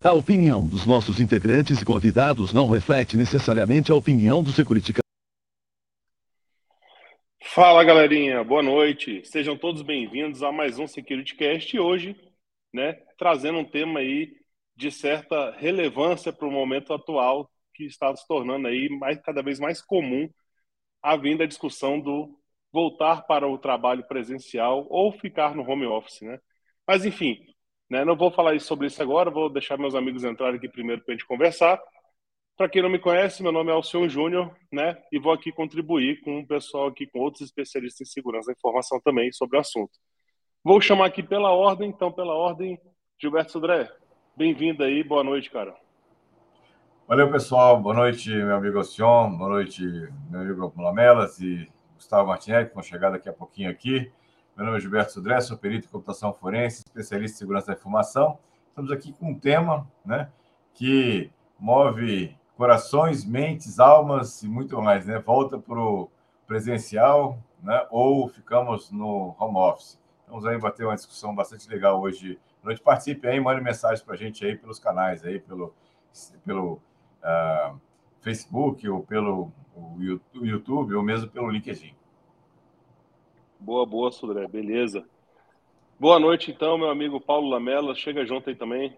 A opinião dos nossos integrantes e convidados não reflete necessariamente a opinião do Security Fala galerinha, boa noite. Sejam todos bem-vindos a mais um Security Cast e hoje, né, trazendo um tema aí de certa relevância para o momento atual que está se tornando aí mais, cada vez mais comum a vinda a discussão do voltar para o trabalho presencial ou ficar no home office, né? Mas enfim, né? Não vou falar sobre isso agora, vou deixar meus amigos entrarem aqui primeiro para a gente conversar. Para quem não me conhece, meu nome é Alcion Júnior, né? E vou aqui contribuir com o pessoal aqui, com outros especialistas em segurança da informação também sobre o assunto. Vou chamar aqui pela ordem, então, pela ordem, Gilberto Sodré. Bem-vindo aí, boa noite, cara. Valeu, pessoal. Boa noite, meu amigo Alcion. Boa noite, meu amigo Lamelas e Gustavo Martinelli, que vão chegar daqui a pouquinho aqui. Meu nome é Gilberto Sudré, sou perito em computação forense, especialista em segurança da informação. Estamos aqui com um tema né, que move corações, mentes, almas e muito mais. Né? Volta para o presencial né, ou ficamos no home office. Vamos aí bater uma discussão bastante legal hoje. Noite participe aí, mande mensagem para a gente aí pelos canais, aí pelo, pelo uh, Facebook ou pelo YouTube ou mesmo pelo LinkedIn. Boa, boa, Sudré, beleza. Boa noite, então, meu amigo Paulo Lamela. Chega junto aí também.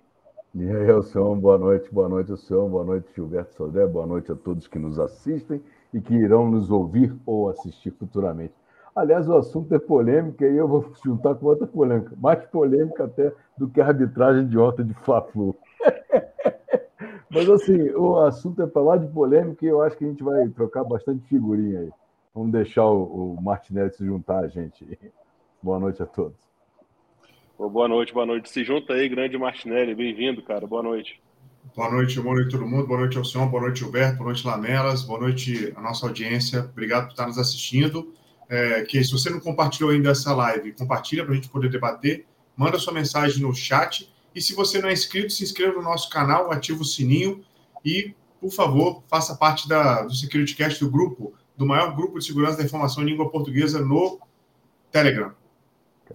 E aí, senhor, boa noite, boa noite, senhor, boa noite, Gilberto Sodré, boa noite a todos que nos assistem e que irão nos ouvir ou assistir futuramente. Aliás, o assunto é polêmico e eu vou juntar com outra polêmica, mais polêmica até do que a arbitragem de ontem de Fla-Flu. Mas, assim, o assunto é para lá de polêmica e eu acho que a gente vai trocar bastante figurinha aí. Vamos deixar o, o Martinelli se juntar a gente. Boa noite a todos. Boa noite, boa noite. Se junta aí, grande Martinelli. Bem-vindo, cara. Boa noite. Boa noite, boa noite todo mundo. Boa noite ao senhor, boa noite, Gilberto, boa noite, Lamelas, boa noite a nossa audiência. Obrigado por estar nos assistindo. É, que se você não compartilhou ainda essa live, compartilha para a gente poder debater. Manda sua mensagem no chat. E se você não é inscrito, se inscreva no nosso canal, ativa o sininho e, por favor, faça parte da, do Security Cast do grupo do maior grupo de segurança da informação em língua portuguesa no Telegram.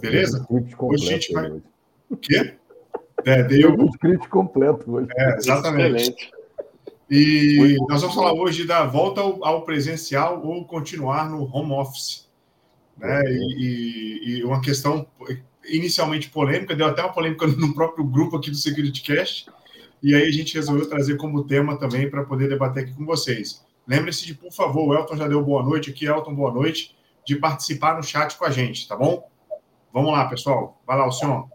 Beleza? Hoje a gente vai. O quê? É, deu. Um script completo hoje. É, exatamente. Excelente. E nós vamos falar hoje da volta ao, presencial ou continuar no home office. Né? E, e, uma questão inicialmente polêmica, deu até uma polêmica no próprio grupo aqui do Security Cast, e aí a gente resolveu trazer como tema também para poder debater aqui com vocês. Lembre-se de, por favor, o Elton já deu boa noite aqui, Elton, boa noite, de participar no chat com a gente, tá bom? Vamos lá, pessoal. Vai lá, o senhor.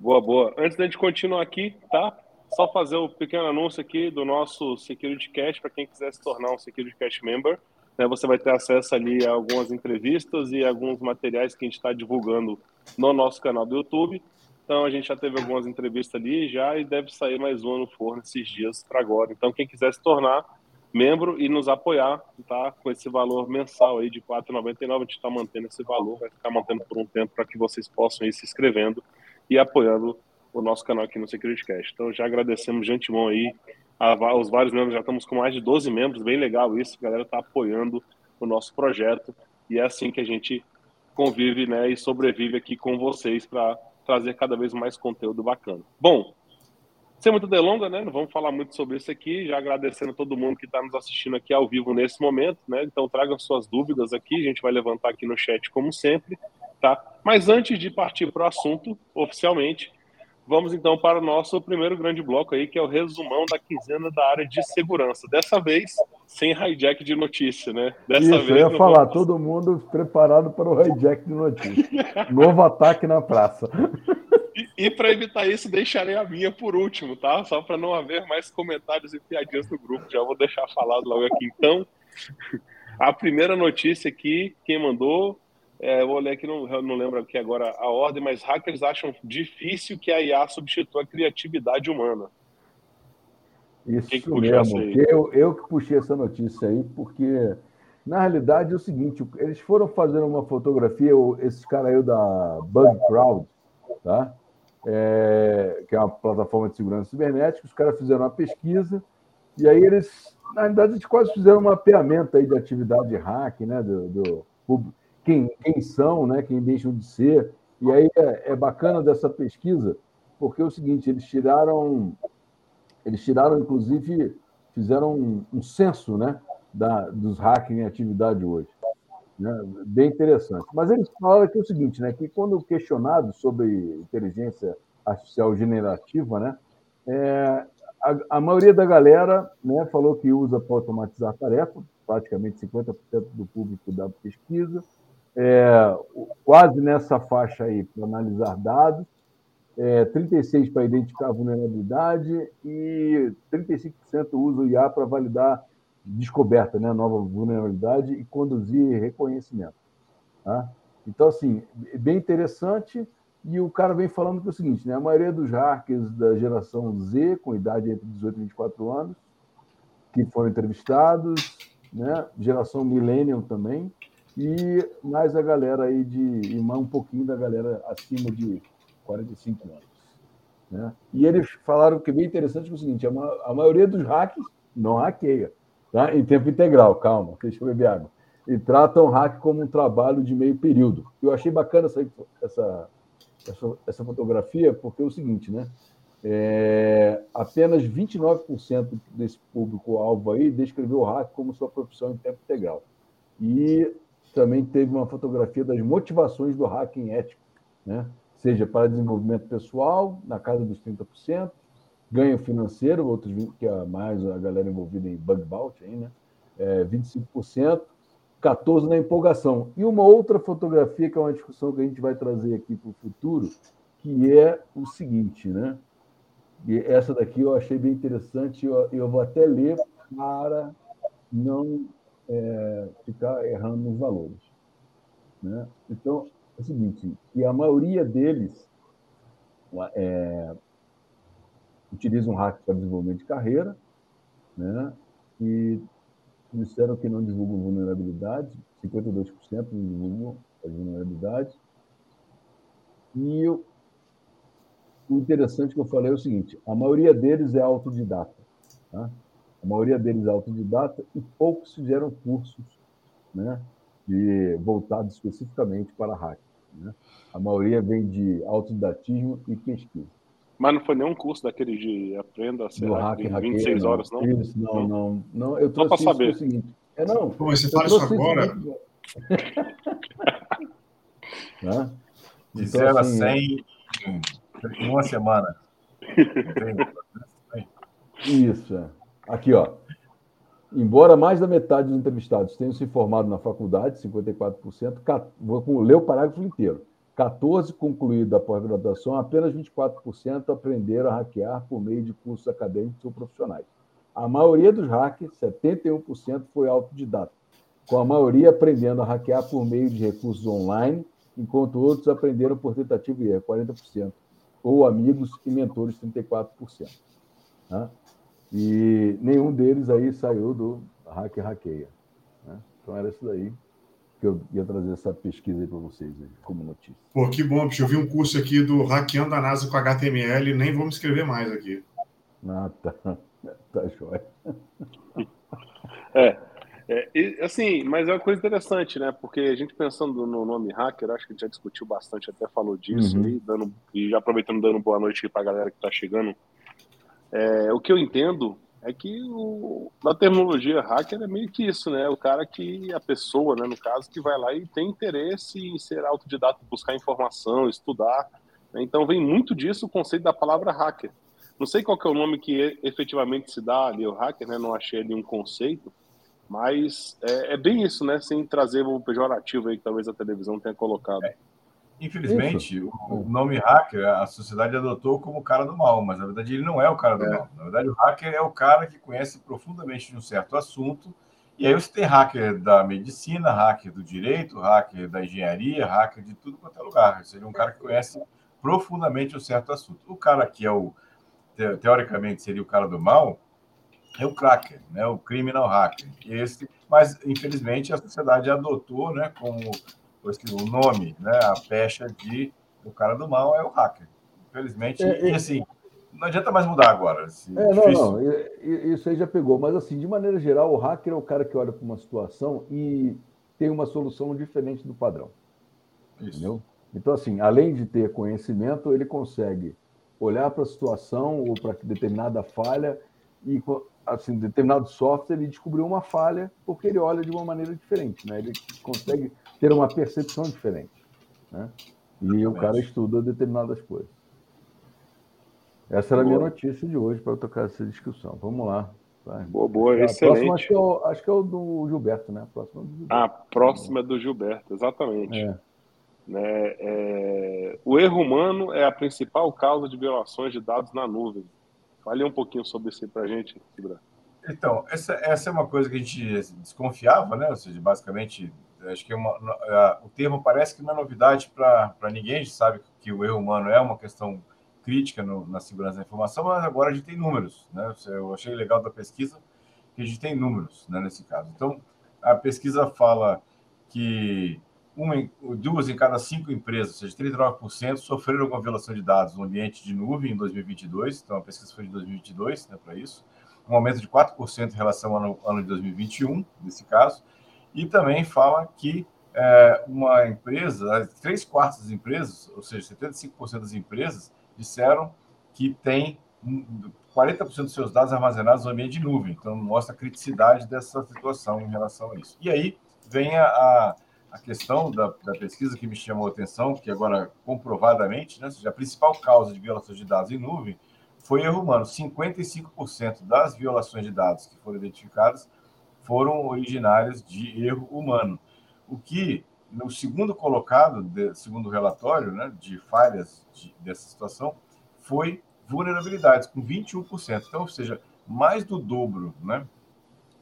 Boa, boa. Antes da gente continuar aqui, tá? Só fazer o um pequeno anúncio aqui do nosso Security Cash, para quem quiser se tornar um Security Cash member. Né, você vai ter acesso ali a algumas entrevistas e alguns materiais que a gente está divulgando no nosso canal do YouTube. Então a gente já teve algumas entrevistas ali já e deve sair mais uma no forno esses dias para agora. Então quem quiser se tornar membro e nos apoiar, tá? Com esse valor mensal aí de R$ 4,99, a gente está mantendo esse valor, vai ficar mantendo por um tempo para que vocês possam ir se inscrevendo e apoiando o nosso canal aqui no Security Cast. Então já agradecemos de antemão aí aos vários membros, já estamos com mais de 12 membros, bem legal isso, a galera está apoiando o nosso projeto e é assim que a gente convive, né, e sobrevive aqui com vocês para trazer cada vez mais conteúdo bacana. Bom, sem muita delonga, né? Não vamos falar muito sobre isso aqui. Já agradecendo a todo mundo que está nos assistindo aqui ao vivo nesse momento, né? Então tragam suas dúvidas aqui, a gente vai levantar aqui no chat como sempre, tá? Mas antes de partir para o assunto, oficialmente, vamos então para o nosso primeiro grande bloco aí, que é o resumão da quinzena da área de segurança. Dessa vez, sem hijack de notícia, né? Dessa Isso, vez, eu ia falar, vamos... todo mundo preparado para o hijack de notícia. Novo ataque na praça. E, para evitar isso, deixarei a minha por último, tá? Só para não haver mais comentários e piadinhas no grupo. Já vou deixar falado logo aqui. Então, a primeira notícia aqui, quem mandou É, eu vou ler aqui, não, não lembro aqui agora a ordem, mas hackers acham difícil que a IA substitua a criatividade humana. Isso que que mesmo. Eu, eu que puxei essa notícia aí, porque na realidade é o seguinte: eles foram fazendo uma fotografia, esses caras aí da Bug Crowd, tá? É, que é uma plataforma de segurança cibernética, os caras fizeram uma pesquisa e aí eles, na realidade, eles quase fizeram um mapeamento aí de atividade de hack, né? Do, do quem, quem são, né? Quem deixam de ser. E aí é, é bacana dessa pesquisa, porque é o seguinte: eles tiraram, eles tiraram, inclusive, fizeram um, um censo, né? Da, dos hackers em atividade hoje. Né? Bem interessante. Mas eles falaram aqui o seguinte, né? Que quando questionado sobre inteligência artificial generativa, né? É, a, a, maioria da galera né, falou que usa para automatizar tarefas, praticamente 50% do público da pesquisa, é, quase nessa faixa aí para analisar dados, é, 36% para identificar vulnerabilidade e 35% usa o IA para validar descoberta, né, nova vulnerabilidade e conduzir reconhecimento. Tá? Então, assim, bem interessante. E o cara vem falando que é o seguinte, né? A maioria dos hackers da geração Z, com idade entre 18 e 24 anos, que foram entrevistados, né? Geração Millennium também, e mais a galera aí de. e mais um pouquinho da galera acima de 45 anos. Né? E eles falaram que é bem interessante é o seguinte: a, ma a maioria dos hacks não hackeia, tá? em tempo integral, calma, deixa eu beber água. E tratam hack como um trabalho de meio período. Eu achei bacana essa, essa essa, essa fotografia, porque é o seguinte, né? É, apenas 29% desse público-alvo aí descreveu o hack como sua profissão em tempo integral. E também teve uma fotografia das motivações do hacking ético, né? seja para desenvolvimento pessoal, na casa dos 30%, ganho financeiro, outros que é mais a galera envolvida em bug bounty, aí, né? É, 25%, 14 na empolgação. E uma outra fotografia, que é uma discussão que a gente vai trazer aqui para o futuro, que é o seguinte, né? E essa daqui eu achei bem interessante, eu, eu vou até ler para não é, ficar errando nos valores. Né? Então, é o seguinte, que a maioria deles é, utiliza um hack para desenvolvimento de carreira, né? e disseram que não divulgam vulnerabilidades, 52% não divulgam as vulnerabilidades. E o interessante que eu falei é o seguinte: a maioria deles é autodidata. Tá? A maioria deles é autodidata e poucos fizeram cursos né, de, voltados especificamente para hack. Né? A maioria vem de autodidatismo e pesquisa. Mas não foi nenhum curso daquele de aprenda a ser hack, 26 não. horas, não? Isso, não, não, não. Eu Só para saber. O seguinte. É, não. Pô, você fala isso agora? né? De então, 0 assim, a 100 em uma semana. Isso, é. Aqui, ó. Embora mais da metade dos entrevistados tenham se formado na faculdade, 54%, vou ler o parágrafo inteiro. 14 concluídos a pós-graduação, apenas 24% aprenderam a hackear por meio de cursos acadêmicos ou profissionais. A maioria dos hackers, 71%, foi autodidata, com a maioria aprendendo a hackear por meio de recursos online, enquanto outros aprenderam por tentativa e erro, 40%, ou amigos e mentores, 34%. Né? E nenhum deles aí saiu do hacker hackeia. Né? Então era isso daí que eu ia trazer essa pesquisa aí para vocês aí, como notícia. Pô, que bom, bicho. Eu vi um curso aqui do Hackeando a NASA com HTML, nem vou me escrever mais aqui. Ah, tá. Tá jóia. É, é, assim, mas é uma coisa interessante, né? Porque a gente pensando no nome hacker, acho que a gente já discutiu bastante, até falou disso, uhum. e, dando, e já aproveitando, dando boa noite para a galera que está chegando. É, o que eu entendo é que o, na terminologia hacker é meio que isso, né? O cara que, a pessoa, né, no caso, que vai lá e tem interesse em ser autodidata, buscar informação, estudar. Né? Então vem muito disso o conceito da palavra hacker. Não sei qual é o nome que efetivamente se dá ali, o hacker, né? Não achei ali um conceito, mas é, é bem isso, né? Sem trazer o pejorativo aí que talvez a televisão tenha colocado. É. Infelizmente, Isso. o nome hacker a sociedade adotou como o cara do mal, mas na verdade ele não é o cara do é. mal. Na verdade, o hacker é o cara que conhece profundamente de um certo assunto E aí você tem hacker da medicina, hacker do direito, hacker da engenharia, hacker de tudo quanto é lugar. Seria um cara que conhece profundamente um certo assunto. O cara que é o, teoricamente, seria o cara do mal, é o cracker, né? o criminal hacker. Esse, mas, infelizmente, a sociedade adotou né, como o nome, né, a pecha de o cara do mal é o hacker. Infelizmente, é, e assim, não adianta mais mudar agora. Assim, é, não, não, isso aí já pegou. Mas, assim, de maneira geral, o hacker é o cara que olha para uma situação e tem uma solução diferente do padrão. Isso. Entendeu? Então, assim, além de ter conhecimento, ele consegue olhar para a situação ou para determinada falha e, assim, determinado software, ele descobriu uma falha porque ele olha de uma maneira diferente, né? Ele consegue ter uma percepção diferente, né? E o cara estuda determinadas coisas. Essa era a minha notícia de hoje para tocar essa discussão. Vamos lá. Vai. Boa, boa, a excelente. Próxima, acho, que é o, acho que é o do Gilberto, né? A próxima, do Gilberto. A próxima é do Gilberto, exatamente. É. Né, é... O erro humano é a principal causa de violações de dados na nuvem. Fale um pouquinho sobre isso aí para a gente, Gilberto. Então, essa, essa é uma coisa que a gente desconfiava, né? Ou seja, basicamente, acho que uma, o termo parece que não é novidade para ninguém. A gente sabe que o erro humano é uma questão crítica no, na segurança da informação, mas agora a gente tem números. Né? Eu achei legal da pesquisa que a gente tem números né, nesse caso. Então, a pesquisa fala que uma, duas em cada cinco empresas, ou seja, 39%, sofreram alguma violação de dados no ambiente de nuvem em 2022. Então, a pesquisa foi de 2022 né, para isso. Um aumento de 4% em relação ao ano, ano de 2021, nesse caso. E também fala que é, uma empresa, três quartos das empresas, ou seja, 75% das empresas, disseram que tem 40% dos seus dados armazenados no ambiente de nuvem. Então, mostra a criticidade dessa situação em relação a isso. E aí vem a, a questão da, da pesquisa que me chamou a atenção, que agora comprovadamente, né, seja, a principal causa de violações de dados em nuvem foi erro humano. 55% das violações de dados que foram identificadas foram originárias de erro humano. O que no segundo colocado, de, segundo o relatório né, de falhas de, dessa situação, foi vulnerabilidades, com 21%. Então, ou seja, mais do dobro né,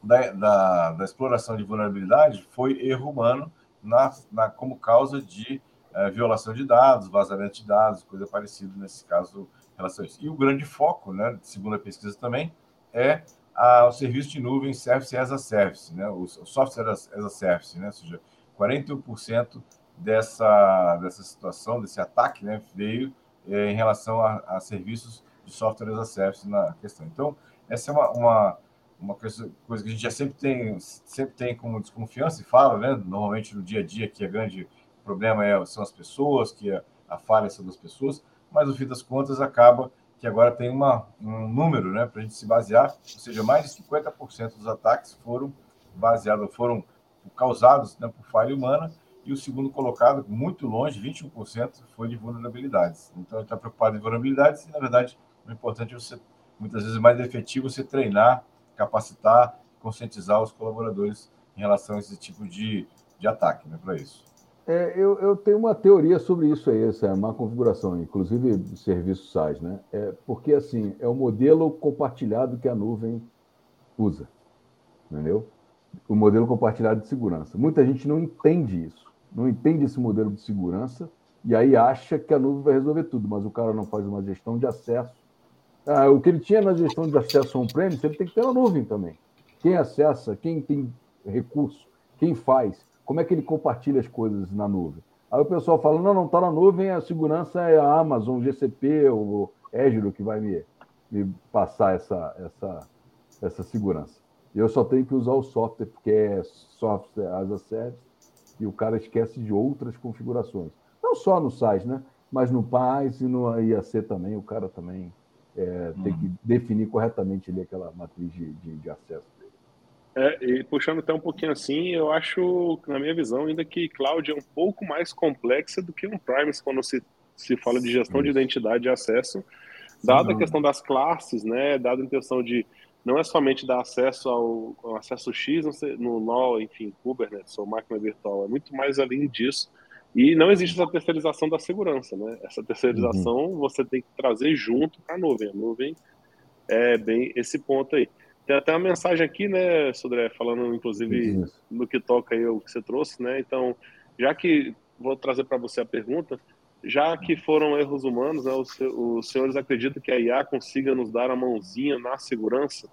da, da, da exploração de vulnerabilidade foi erro humano na, na, como causa de é, violação de dados, vazamento de dados, coisa parecida nesse caso relação a isso. E o grande foco, né, segundo a pesquisa também, é a, o serviço de nuvem Service as a Service, né, o, Software as, a Service, né, ou seja, 41% dessa, dessa situação, desse ataque, né, veio é, em relação a, a, serviços de software as a service na questão. Então, essa é uma, uma, uma coisa, coisa, que a gente já sempre tem, sempre tem como desconfiança e fala, né, normalmente no dia a dia, que o grande problema é, são as pessoas, que a, a falha são das pessoas, mas no fim das contas acaba que agora tem uma, um número né, para a gente se basear, ou seja, mais de 50% dos ataques foram baseados, foram causados né, por falha humana, e o segundo colocado, muito longe, 21%, foi de vulnerabilidades. Então, está preocupado em vulnerabilidades e, na verdade, o importante é você, muitas vezes, mais efetivo você treinar, capacitar, conscientizar os colaboradores em relação a esse tipo de, de ataque, né, para isso. É, eu, eu, tenho uma teoria sobre isso aí, essa má configuração, inclusive do serviço SaaS, né? É, porque, assim, é o modelo compartilhado que a nuvem usa, entendeu? o modelo compartilhado de segurança. Muita gente não entende isso, não entende esse modelo de segurança e aí acha que a nuvem vai resolver tudo, mas o cara não faz uma gestão de acesso. Ah, o que ele tinha na gestão de acesso on-premise, ele tem que ter na nuvem também. Quem acessa, quem tem recurso, quem faz, como é que ele compartilha as coisas na nuvem? Aí o pessoal fala, não, não está na nuvem, a segurança é a Amazon, GCP, ou Azure que vai me, me passar essa, essa, essa segurança. Eu só tenho que usar o software, porque é software as a service, e o cara esquece de outras configurações. Não só no SaaS, né? Mas no PaaS e no IAC também, o cara também é, tem que uhum. definir corretamente ali aquela matriz de, de, de acesso. É, e puxando até um pouquinho assim, eu acho, na minha visão, ainda que cloud é um pouco mais complexa do que um Primes quando se, se fala de gestão de identidade e acesso, dada a questão das classes, né, dada a questão de não é somente dar acesso ao, ao acesso X no, no enfim, Kubernetes ou máquina virtual, é muito mais além disso. E não existe essa terceirização da segurança, né? Essa terceirização uhum. você tem que trazer junto para a nuvem. A nuvem é bem esse ponto aí. Tem até uma mensagem aqui, né, Sodré, falando inclusive Isso. no que toca aí o que você trouxe, né? Então, já que vou trazer para você a pergunta, já que foram erros humanos, né, os, os senhores acreditam que a IA consiga nos dar a mãozinha na segurança?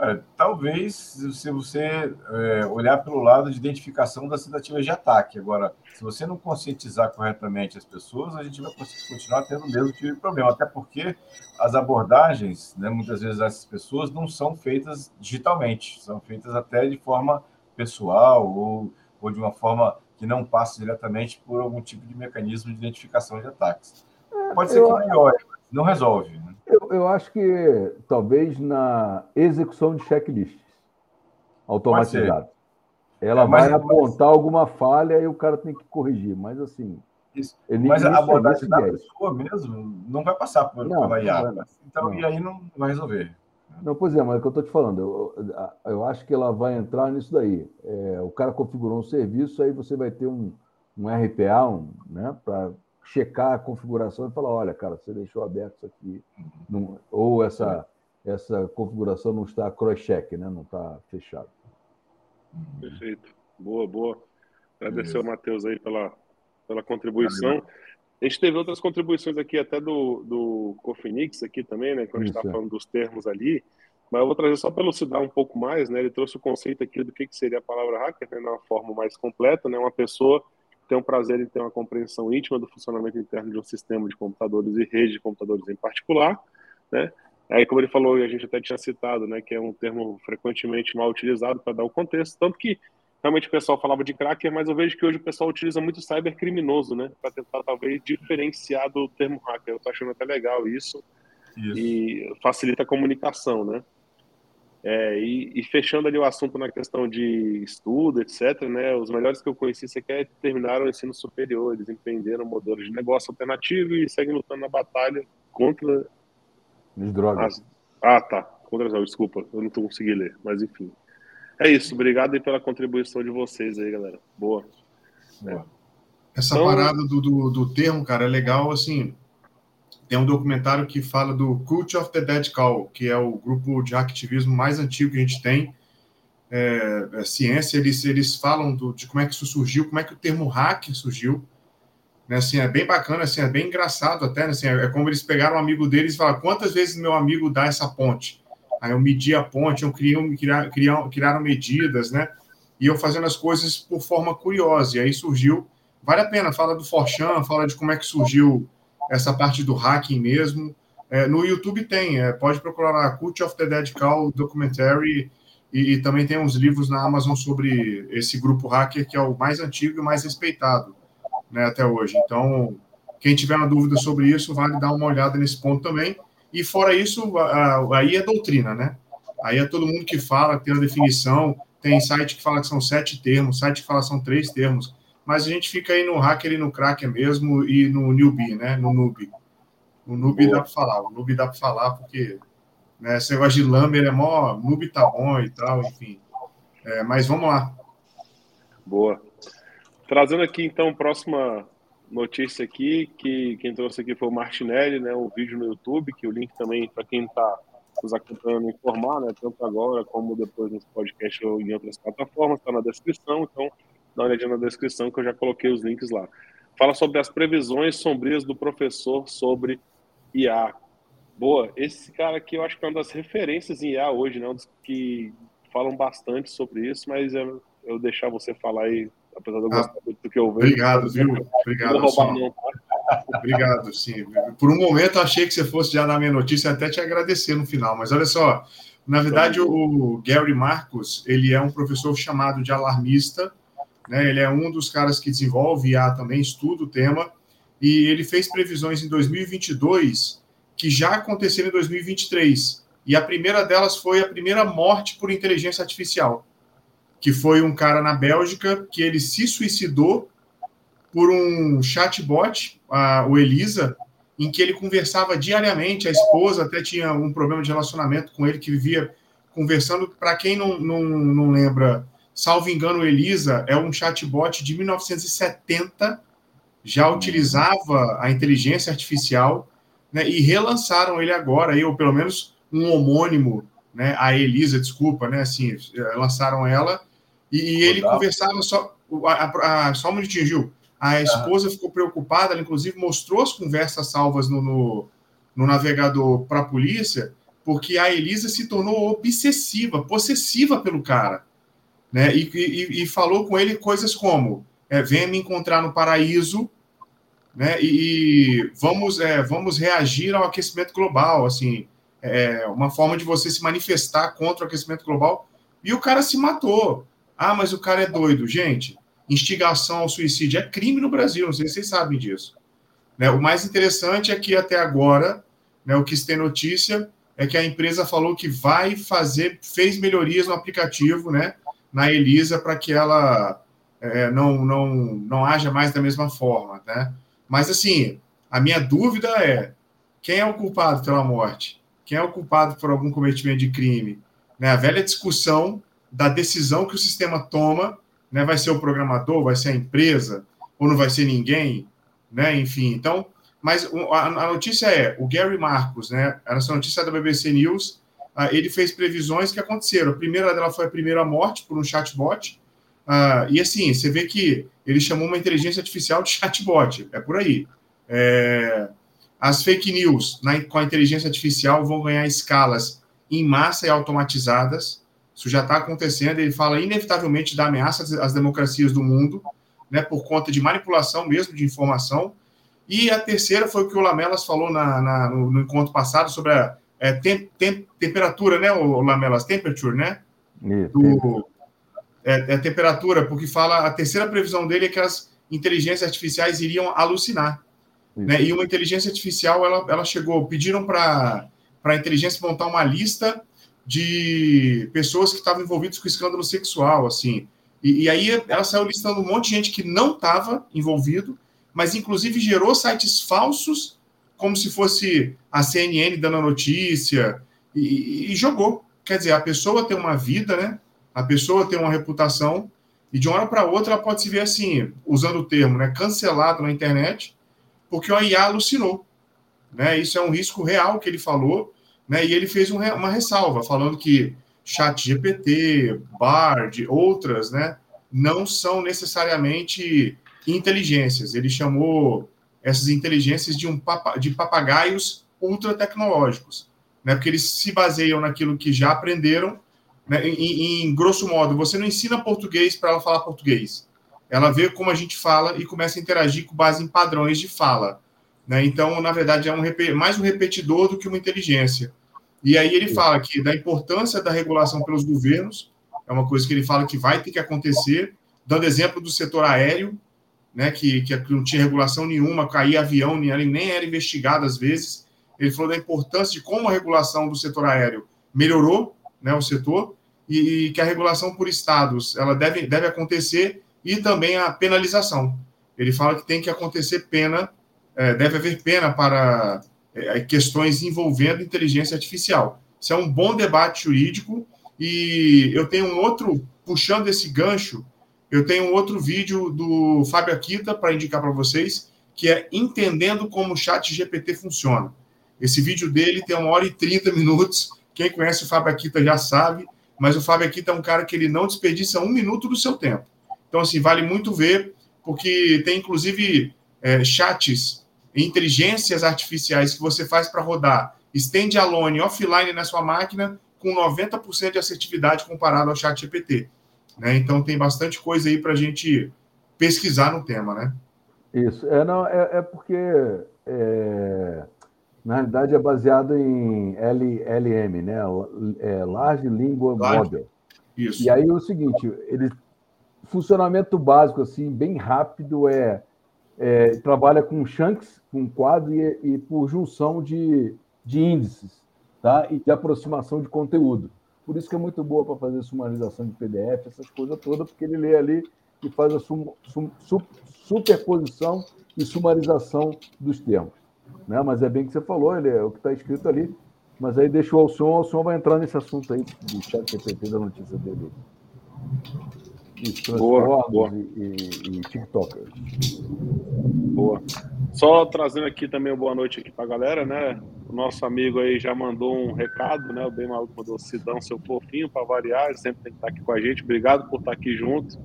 É, talvez, se você é, olhar pelo lado de identificação das tentativas de ataque. Agora, se você não conscientizar corretamente as pessoas, a gente vai continuar tendo o mesmo tipo de problema. Até porque as abordagens, né, muitas vezes, essas pessoas não são feitas digitalmente, são feitas até de forma pessoal ou, ou de uma forma que não passa diretamente por algum tipo de mecanismo de identificação de ataques. Pode ser que melhore, mas não resolve. Eu, eu acho que talvez na execução de checklists automatizadas. Ela é, vai apontar alguma falha e o cara tem que corrigir, mas assim. Isso. Mas a abordagem da pessoa mesmo não vai passar por, não, pela IA. Então, não. e aí não vai resolver. Não, pois é, mas é o que eu estou te falando. Eu, eu, acho que ela vai entrar nisso daí. É, o cara configurou um serviço, aí você vai ter um, um RPA, um, né, para checar a configuração e falar, olha, cara, você deixou aberto isso aqui, não, ou essa, essa configuração não está cross-check, né? não está fechado. Perfeito. Boa, boa. Agradecer ao Matheus aí pela, pela contribuição. A gente teve outras contribuições aqui, até do, do Cofinix aqui também, né? Quando a gente está falando dos termos ali. Mas eu vou trazer só para elucidar um pouco mais, né? Ele trouxe o conceito aqui do que, que seria a palavra hacker, né? uma forma mais completa, né? Uma pessoa tem um prazer em ter uma compreensão íntima do funcionamento interno de um sistema de computadores e rede de computadores em particular, né? Aí, como ele falou, e a gente até tinha citado, né, que é um termo frequentemente mal utilizado para dar o contexto, tanto que realmente o pessoal falava de cracker, mas eu vejo que hoje o pessoal utiliza muito cybercriminoso, né, para tentar talvez diferenciar do termo hacker. Eu tô achando até legal isso, isso. e facilita a comunicação, né? É, e, e, fechando ali o assunto na questão de estudo, etc., né, os melhores que eu conheci sequer terminaram o ensino superior, eles empreenderam modelos de negócio alternativo e seguem lutando na batalha contra as drogas. As... Ah, tá. Contra as drogas, desculpa, eu não estou conseguindo ler, mas enfim. É isso, obrigado aí pela contribuição de vocês aí, galera. Boa. Boa. Essa então... parada do, do, do termo, cara, é legal, assim, tem um documentário que fala do Cult of the Dead Call, que é o grupo de ativismo mais antigo que a gente tem. É, é ciência, eles, eles falam do, de como é que isso surgiu, como é que o termo hack surgiu. Né, assim, é bem bacana, assim, é bem engraçado até. Né, assim, é, é, como eles pegaram um amigo deles e falaram: quantas vezes meu amigo dá essa ponte? Aí eu medi a ponte, eu criam, criam, criaram medidas, né? E eu fazendo as coisas por forma curiosa. E aí surgiu. Vale a pena, fala do Forchan, fala de como é que surgiu essa parte do hacking mesmo. É, no YouTube tem, é, pode procurar lá, Cult of the Dead Call Documentary, e, e, também tem uns livros na Amazon sobre esse grupo hacker, que é o mais antigo e mais respeitado né, até hoje. Então, quem tiver uma dúvida sobre isso, vale dar uma olhada nesse ponto também. E fora isso, aí é doutrina, né? Aí é todo mundo que fala, tem a definição, tem site que fala que são sete termos, site que fala que são três termos mas a gente fica aí no hacker e no cracker mesmo e no newbie, né? No noob. O noob Boa. dá para falar, o noob dá para falar porque né, esse negócio de Lamber é mó, noob tá bom e tal, enfim. É, mas vamos lá. Boa. Trazendo aqui então próxima notícia aqui, que quem trouxe aqui foi o Martinelli, né? O vídeo no YouTube, que o link também para quem está nos acompanhando informar, né? Tanto agora como depois nos podcasts ou em outras plataformas, está na descrição. Então, dá uma olhadinha na descrição que eu já coloquei os links lá. Fala sobre as previsões sombrias do professor sobre IA. Boa, esse cara aqui eu acho que é uma das referências em IA hoje, né? Um dos que falam bastante sobre isso, mas eu, eu deixar você falar aí, apesar de eu gostar ah, do que eu vejo. Obrigado, viu? Obrigado. Tá? Obrigado, sim. Por um momento eu achei que você fosse já na minha notícia até te agradecer no final, mas olha só, na verdade o Gary Marcos, ele é um professor chamado de alarmista, né? Ele é um dos caras que desenvolve IA também, estuda o tema, e ele fez previsões em 2022 que já aconteceram em 2023. E a primeira delas foi a primeira morte por inteligência artificial, que foi um cara na Bélgica que ele se suicidou por um chatbot, a, o Elisa, em que ele conversava diariamente, a esposa até tinha um problema de relacionamento com ele, que vivia conversando. Para quem não, não, não lembra Salvo engano, Elisa é um chatbot de 1970, já utilizava a inteligência artificial, né, e relançaram ele agora, ou pelo menos um homônimo né? A Elisa, desculpa, né? Assim, lançaram ela e, e ele conversava só. A, a, a, só um minutinho, Gil. A esposa ficou preocupada, ela inclusive mostrou as conversas salvas no, no, no navegador para a polícia, porque a Elisa se tornou obsessiva, possessiva pelo cara. Né? E, e, e falou com ele coisas como: é, venha me encontrar no paraíso, né? E, e vamos, é, vamos reagir ao aquecimento global, assim, é, uma forma de você se manifestar contra o aquecimento global. E o cara se matou. Ah, mas o cara é doido. Gente, instigação ao suicídio é crime no Brasil, não sei se vocês sabem disso. Né? O mais interessante é que até agora, né, o que se tem notícia é que a empresa falou que vai fazer, fez melhorias no aplicativo, né, na Elisa, para que ela é, não, não, não haja mais da mesma forma. Né? Mas, assim, a minha dúvida é: quem é o culpado pela morte? Quem é o culpado por algum cometimento de crime? Né? A velha discussão da decisão que o sistema toma né? Vai ser o programador, vai ser a empresa, ou não vai ser ninguém, né? Enfim, então, mas a, notícia é, o Gary Marcos, né? Essa notícia é da BBC News, ele fez previsões que aconteceram. A primeira dela foi a primeira morte por um chatbot, uh, e assim, você vê que ele chamou uma inteligência artificial de chatbot, é por aí. É, as fake news na, com a inteligência artificial vão ganhar escalas em massa e automatizadas. Isso já está acontecendo. Ele fala inevitavelmente da ameaça às democracias do mundo, né, por conta de manipulação mesmo de informação. E a terceira foi o que o Lamelas falou na, na no, no, encontro passado sobre a é, tem, tem, temperatura, né, o Lamelas? Temperature, né? Isso, do, é, é, temperatura, porque fala a terceira previsão dele é que as inteligências artificiais iriam alucinar. Né? E uma inteligência artificial, ela, ela chegou, pediram para a inteligência montar uma lista de pessoas que estavam envolvidas com escândalo sexual, assim. E, e, aí ela saiu listando um monte de gente que não estava envolvido, mas inclusive gerou sites falsos, como se fosse a CNN dando a notícia, e, e jogou. Quer dizer, a pessoa tem uma vida, né? A pessoa tem uma reputação, e de uma hora para outra ela pode se ver assim, usando o termo, né, cancelado na internet, porque o IA alucinou. Né? Isso é um risco real que ele falou, né? E ele fez um, uma ressalva, falando que Chat GPT, Bard, outras, né, não são necessariamente inteligências. Ele chamou essas inteligências de, um papa, de papagaios ultra tecnológicos, né, porque eles se baseiam naquilo que já aprenderam. Né, em, em grosso modo, você não ensina português para ela falar português. Ela vê como a gente fala e começa a interagir com base em padrões de fala. Né? Então, na verdade, é um, mais um repetidor do que uma inteligência. E aí ele fala que da importância da regulação pelos governos, é uma coisa que ele fala que vai ter que acontecer, dando exemplo do setor aéreo, né, que, que não tinha regulação nenhuma, caía avião, nem era investigado às vezes. Ele falou da importância de como a regulação do setor aéreo melhorou né, o setor e, e que a regulação por estados ela deve, deve acontecer e também a penalização. Ele fala que tem que acontecer pena, é, deve haver pena para é, questões envolvendo inteligência artificial. Isso é um bom debate jurídico e eu tenho um outro, puxando esse gancho, eu tenho outro vídeo do Fábio Akita para indicar para vocês, que é Entendendo como o chat GPT funciona. Esse vídeo dele tem uma hora e 30 minutos. Quem conhece o Fábio Akita já sabe, mas o Fábio Akita é um cara que ele não desperdiça um minuto do seu tempo. Então, assim, vale muito ver, porque tem inclusive é, chats inteligências artificiais que você faz para rodar standalone offline na sua máquina com 90% de assertividade comparado ao chat GPT. Né? Então tem bastante coisa aí para a gente pesquisar no tema, né? Isso. É, não, é, é porque é, na realidade é baseado em LLM, né? É, Large Lingual Model. Isso. E aí é o seguinte, ele funcionamento básico assim, bem rápido é é, trabalha com chunks, com quadro e, e, por junção de, de índices tá? e de aproximação de conteúdo. Por isso que é muito boa para fazer sumarização de PDF, essas coisas todas, porque ele lê ali e faz a sum, sum, superposição e sumarização dos termos. Né? Mas é bem que você falou, ele é o que está escrito ali. Mas aí deixa o Alcion, o Alcion vai entrar nesse assunto aí do chat GPT da notícia dele. Isso, boa, boa. E, e, e TikTokers. Boa. Só trazendo aqui também uma boa noite aqui para a galera, né? O nosso amigo aí já mandou um recado, né? O Bem Maluco mandou Sidão, seu fofinho, para variar, ele sempre tem que estar aqui com a gente. Obrigado por estar aqui junto.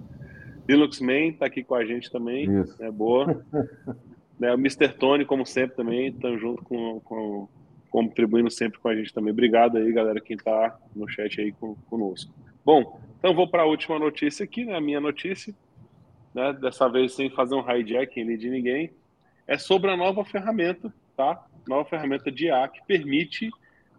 Linux Man está aqui com a gente também, Isso. né? Boa. né, o Mr. Tony, como sempre, também, estão junto com, com, contribuindo sempre com a gente também. Obrigado aí, galera, quem está no chat aí com, conosco. Bom, então vou para a última notícia aqui, né? A minha notícia, né? Dessa vez sem fazer um hijacking de ninguém. É sobre a nova ferramenta, tá? Nova ferramenta de IA que permite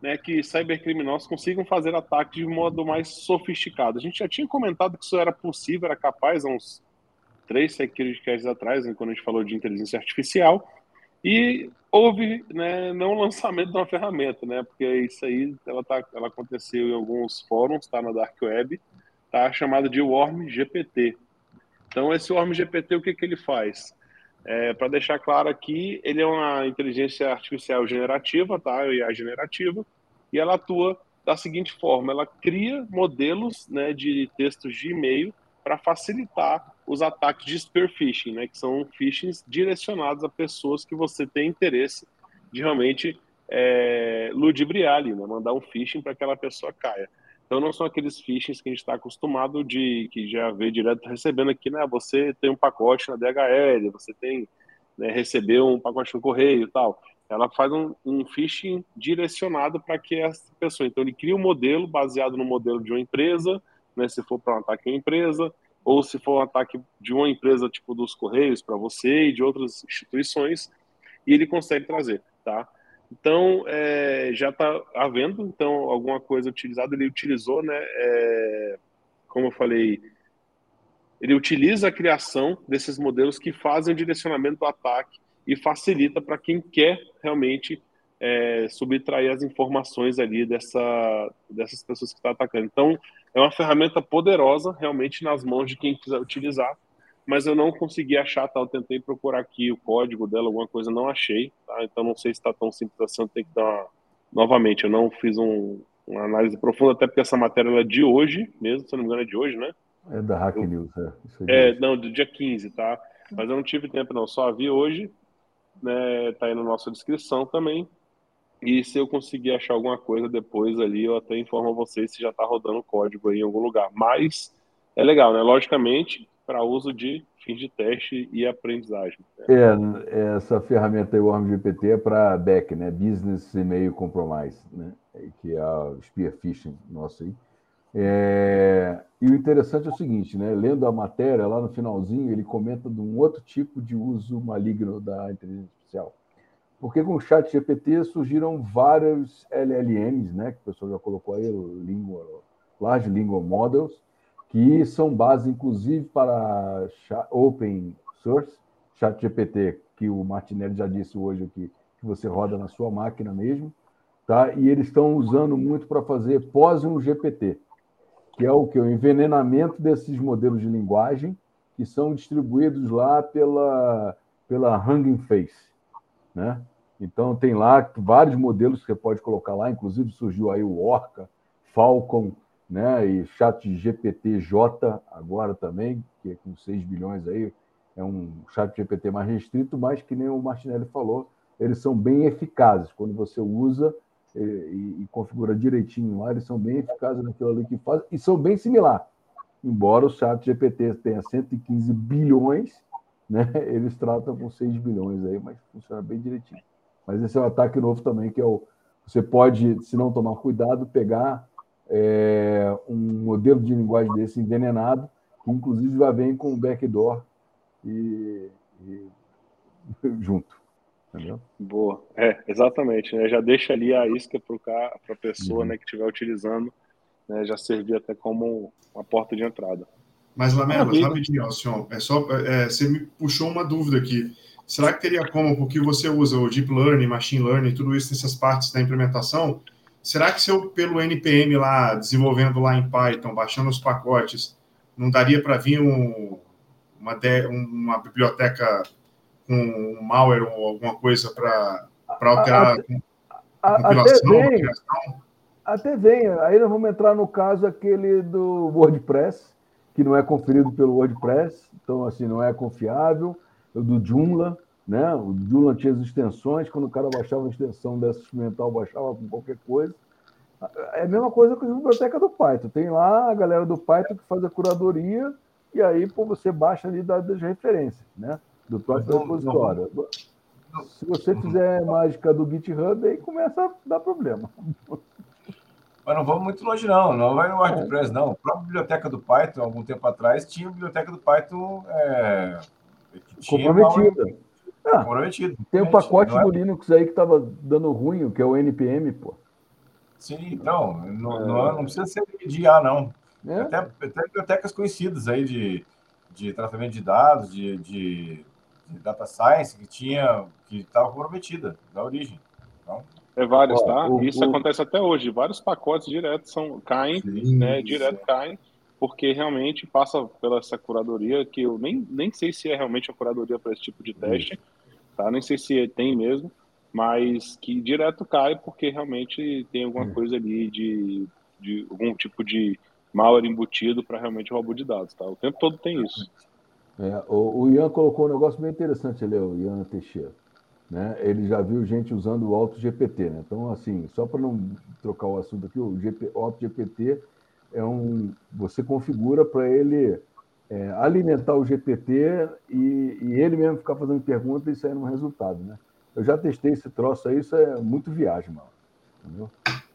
né, que cybercriminosos consigam fazer ataques de modo mais sofisticado. A gente já tinha comentado que isso era possível, era capaz há uns três security casts atrás, né, quando a gente falou de inteligência artificial, e houve né, não lançamento de uma ferramenta, né, porque isso aí ela, tá, ela aconteceu em alguns fóruns, está na Dark Web, tá chamada de Worm GPT. Então, esse Worm GPT, o que, que ele faz? É, Para deixar claro aqui, ele é uma inteligência artificial generativa, tá? IA generativa, e ela atua da seguinte forma: ela cria modelos né, de textos de e-mail para facilitar os ataques de spear phishing, né, que são phishings direcionados a pessoas que você tem interesse de realmente é, ludibriar ali, né, mandar um phishing para que aquela pessoa caia. Então não são aqueles phishings que a gente está acostumado de que já vê direto recebendo aqui, né? Você tem um pacote na DHL, você tem né, recebeu um pacote no correio tal. Ela faz um, um phishing direcionado para que essa pessoa. Então ele cria um modelo baseado no modelo de uma empresa, né? Se for para um ataque em uma empresa, ou se for um ataque de uma empresa tipo dos correios para você e de outras instituições, e ele consegue trazer, tá? Então, é, já está havendo então alguma coisa utilizada. Ele utilizou, né? É, como eu falei, ele utiliza a criação desses modelos que fazem o direcionamento do ataque e facilita para quem quer realmente é, subtrair as informações ali dessa, dessas pessoas que estão tá atacando. Então, é uma ferramenta poderosa realmente nas mãos de quem quiser utilizar mas eu não consegui achar, tá? Eu tentei procurar aqui o código dela, alguma coisa, não achei, tá? Então não sei se está tão simples assim, eu tenho que dar uma... novamente, eu não fiz um, uma análise profunda, até porque essa matéria é de hoje mesmo, se não me engano é de hoje, né? É da Hack eu... News, é. É, é não, do dia 15, tá? Mas eu não tive tempo não, só vi hoje, né? Tá aí na nossa descrição também. E se eu conseguir achar alguma coisa depois ali, eu até informo vocês se já está rodando o código aí em algum lugar. Mas é legal, né? Logicamente, para uso de fins de teste e aprendizagem. É, essa ferramenta aí, o GPT, é para BEC, né? Business Email Compromise, né? que é o Spear Phishing nosso aí. É... E o interessante é o seguinte, né? Lendo a matéria, lá no finalzinho, ele comenta de um outro tipo de uso maligno da inteligência artificial. Porque com o chat GPT surgiram vários LLMs, né? Que o pessoal já colocou aí, Large Lingual Models, que são base, inclusive, para open source, ChatGPT, que o Martinelli já disse hoje aqui, que você roda na sua máquina mesmo, tá? E eles estão usando muito para fazer pós-um GPT, que é o que o envenenamento desses modelos de linguagem que são distribuídos lá pela pela Hugging Face, né? Então tem lá vários modelos que você pode colocar lá, inclusive surgiu aí o Orca, Falcon, né? E chat GPT-J agora também, que é com 6 bilhões aí, é um chat GPT mais restrito, mas que nem o Martinelli falou, eles são bem eficazes. Quando você usa e, e, e configura direitinho lá, eles são bem eficazes naquilo ali que faz, e são bem similar. Embora o chat GPT tenha 115 bilhões, né? eles tratam com 6 bilhões aí, mas funciona bem direitinho. Mas esse é um ataque novo também, que é o. Você pode, se não tomar cuidado, pegar é, um modelo de linguagem desse envenenado, que inclusive já vem com backdoor e, e junto. Entendeu? Boa, é, exatamente. Né? Já deixa ali a isca para a pessoa uhum. né, que estiver utilizando, né, já servir até como uma porta de entrada. Mas, Lamelas, rapidinho, senhor, é só, é, você me puxou uma dúvida aqui. Será que teria como, porque você usa o Deep Learning, Machine Learning, tudo isso nessas partes da implementação, Será que se eu, pelo NPM lá, desenvolvendo lá em Python, baixando os pacotes, não daria para vir um, uma, uma biblioteca com um malware ou alguma coisa para alterar a, a, a compilação, até vem, até vem. Aí nós vamos entrar no caso aquele do WordPress, que não é conferido pelo WordPress, então assim, não é confiável, o do Joomla, né? O Julian tinha as extensões, quando o cara baixava a extensão dessa experimental, baixava com qualquer coisa. É a mesma coisa com a biblioteca do Python. Tem lá a galera do Python que faz a curadoria e aí pô, você baixa ali das, referências, né? Do próprio repositório. Se você fizer mágica do GitHub, aí começa a dar problema. Mas não vamos muito longe, não. Não vai no WordPress, não. A própria biblioteca do Python, algum tempo atrás, tinha a biblioteca do Python é, comprometida. Uma... Ah. Tem um pacote é... do Linux aí que estava dando ruim, que é o NPM, pô. Sim, então, não, é... não, não precisa ser de A, não. É. Até, até, bibliotecas conhecidas aí de, de tratamento de dados, de, de, de data science, que tinha, que estava comprometida da origem. Então, é vários, tá? O, Isso o... acontece até hoje. Vários pacotes direto são caem, sim, né? Direto sim. caem, porque realmente passa pela essa curadoria que eu nem, nem sei se é realmente a curadoria para esse tipo de teste, tá? Nem sei se tem mesmo, mas que direto cai porque realmente tem alguma coisa ali de, de algum tipo de malware embutido para realmente roubo de dados, tá? O tempo todo tem isso. É, o, o Ian colocou um negócio bem interessante ali, o Ian Teixeira né, ele já viu gente usando o Auto GPT. Né? Então, assim, só para não trocar o assunto aqui, o, GP, Auto GPT é um. Você configura para ele é, alimentar o GPT e, e, ele mesmo ficar fazendo perguntas e sair um resultado. Né? Eu já testei esse troço aí, isso é muito viagem, mano. Entendeu?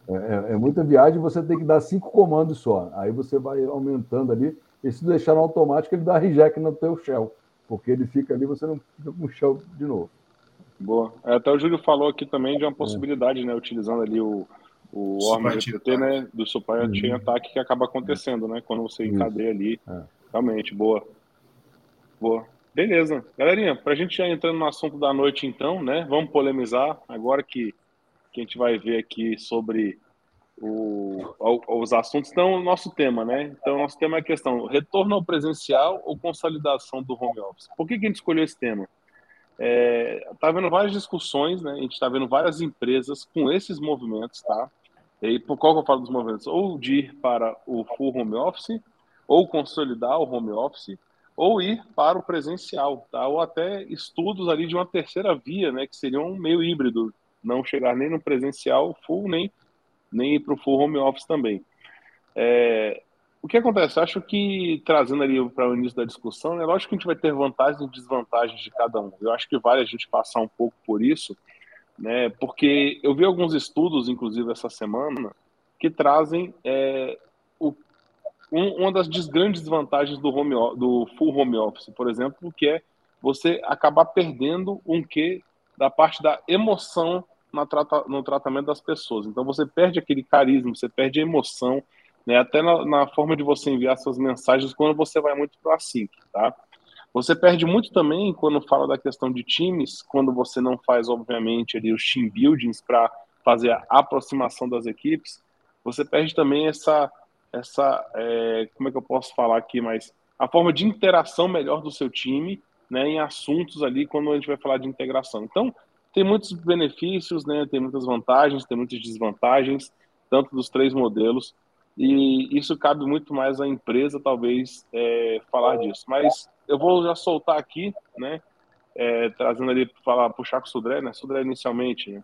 É, é, é, muita viagem, você tem que dar cinco comandos só. Aí você vai aumentando ali. E se deixar no automático, ele dá reject no teu shell. Porque ele fica ali, você não fica com o shell de novo. Boa. É, até o Júlio falou aqui também de uma possibilidade, né? Utilizando ali o, o Orm GPT, né? Do uhum. Chain Attack que acaba acontecendo, né? Quando você encadeia ali. Realmente, boa. Boa. Beleza. Galerinha, para a gente já entrando no assunto da noite, então, né? Vamos polemizar. Agora que, que a gente vai ver aqui sobre o, os assuntos. Então, o nosso tema, né? Então, nosso tema é a questão: retorno ao presencial ou consolidação do home office? Por que, que a gente escolheu esse tema? É, tá vendo várias discussões, né? A gente está vendo várias empresas com esses movimentos, tá? E por qual que eu falo dos movimentos? Ou de ir para o full home office, ou consolidar o home office, ou ir para o presencial, tá? Ou até estudos ali de uma terceira via, né? Que seria um meio híbrido, não chegar nem no presencial full, nem, nem para o full home office também. É, o que acontece? Eu acho que, trazendo ali para o início da discussão, é lógico que a gente vai ter vantagens e desvantagens de cada um. Eu acho que vale a gente passar um pouco por isso, né? porque eu vi alguns estudos, inclusive, essa semana, que trazem é, o, um, uma das grandes desvantagens do, home, do full home office, por exemplo, que é você acabar perdendo um quê da parte da emoção trata, no tratamento das pessoas. Então, você perde aquele carisma, você perde a emoção, né? Até na, na, forma de você enviar suas mensagens quando você vai muito para async, tá? Você perde muito também quando fala da questão de times, quando você não faz, obviamente, ali os team buildings para fazer a aproximação das equipes. Você perde também essa, essa é, como é que eu posso falar aqui, mas a forma de interação melhor do seu time, né, em assuntos ali quando a gente vai falar de integração. Então, tem muitos benefícios, né, tem muitas vantagens, tem muitas desvantagens, tanto dos três modelos e isso cabe muito mais à empresa, talvez, é, falar disso. Mas eu vou já soltar aqui, né, é, trazendo ali falar, puxar com o Sudré, né, Sudré inicialmente, né,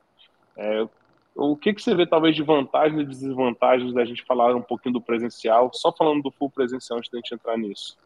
é, o que, que você vê, talvez, de vantagens e desvantagens da gente falar um pouquinho do presencial, só falando do full presencial antes da gente entrar nisso?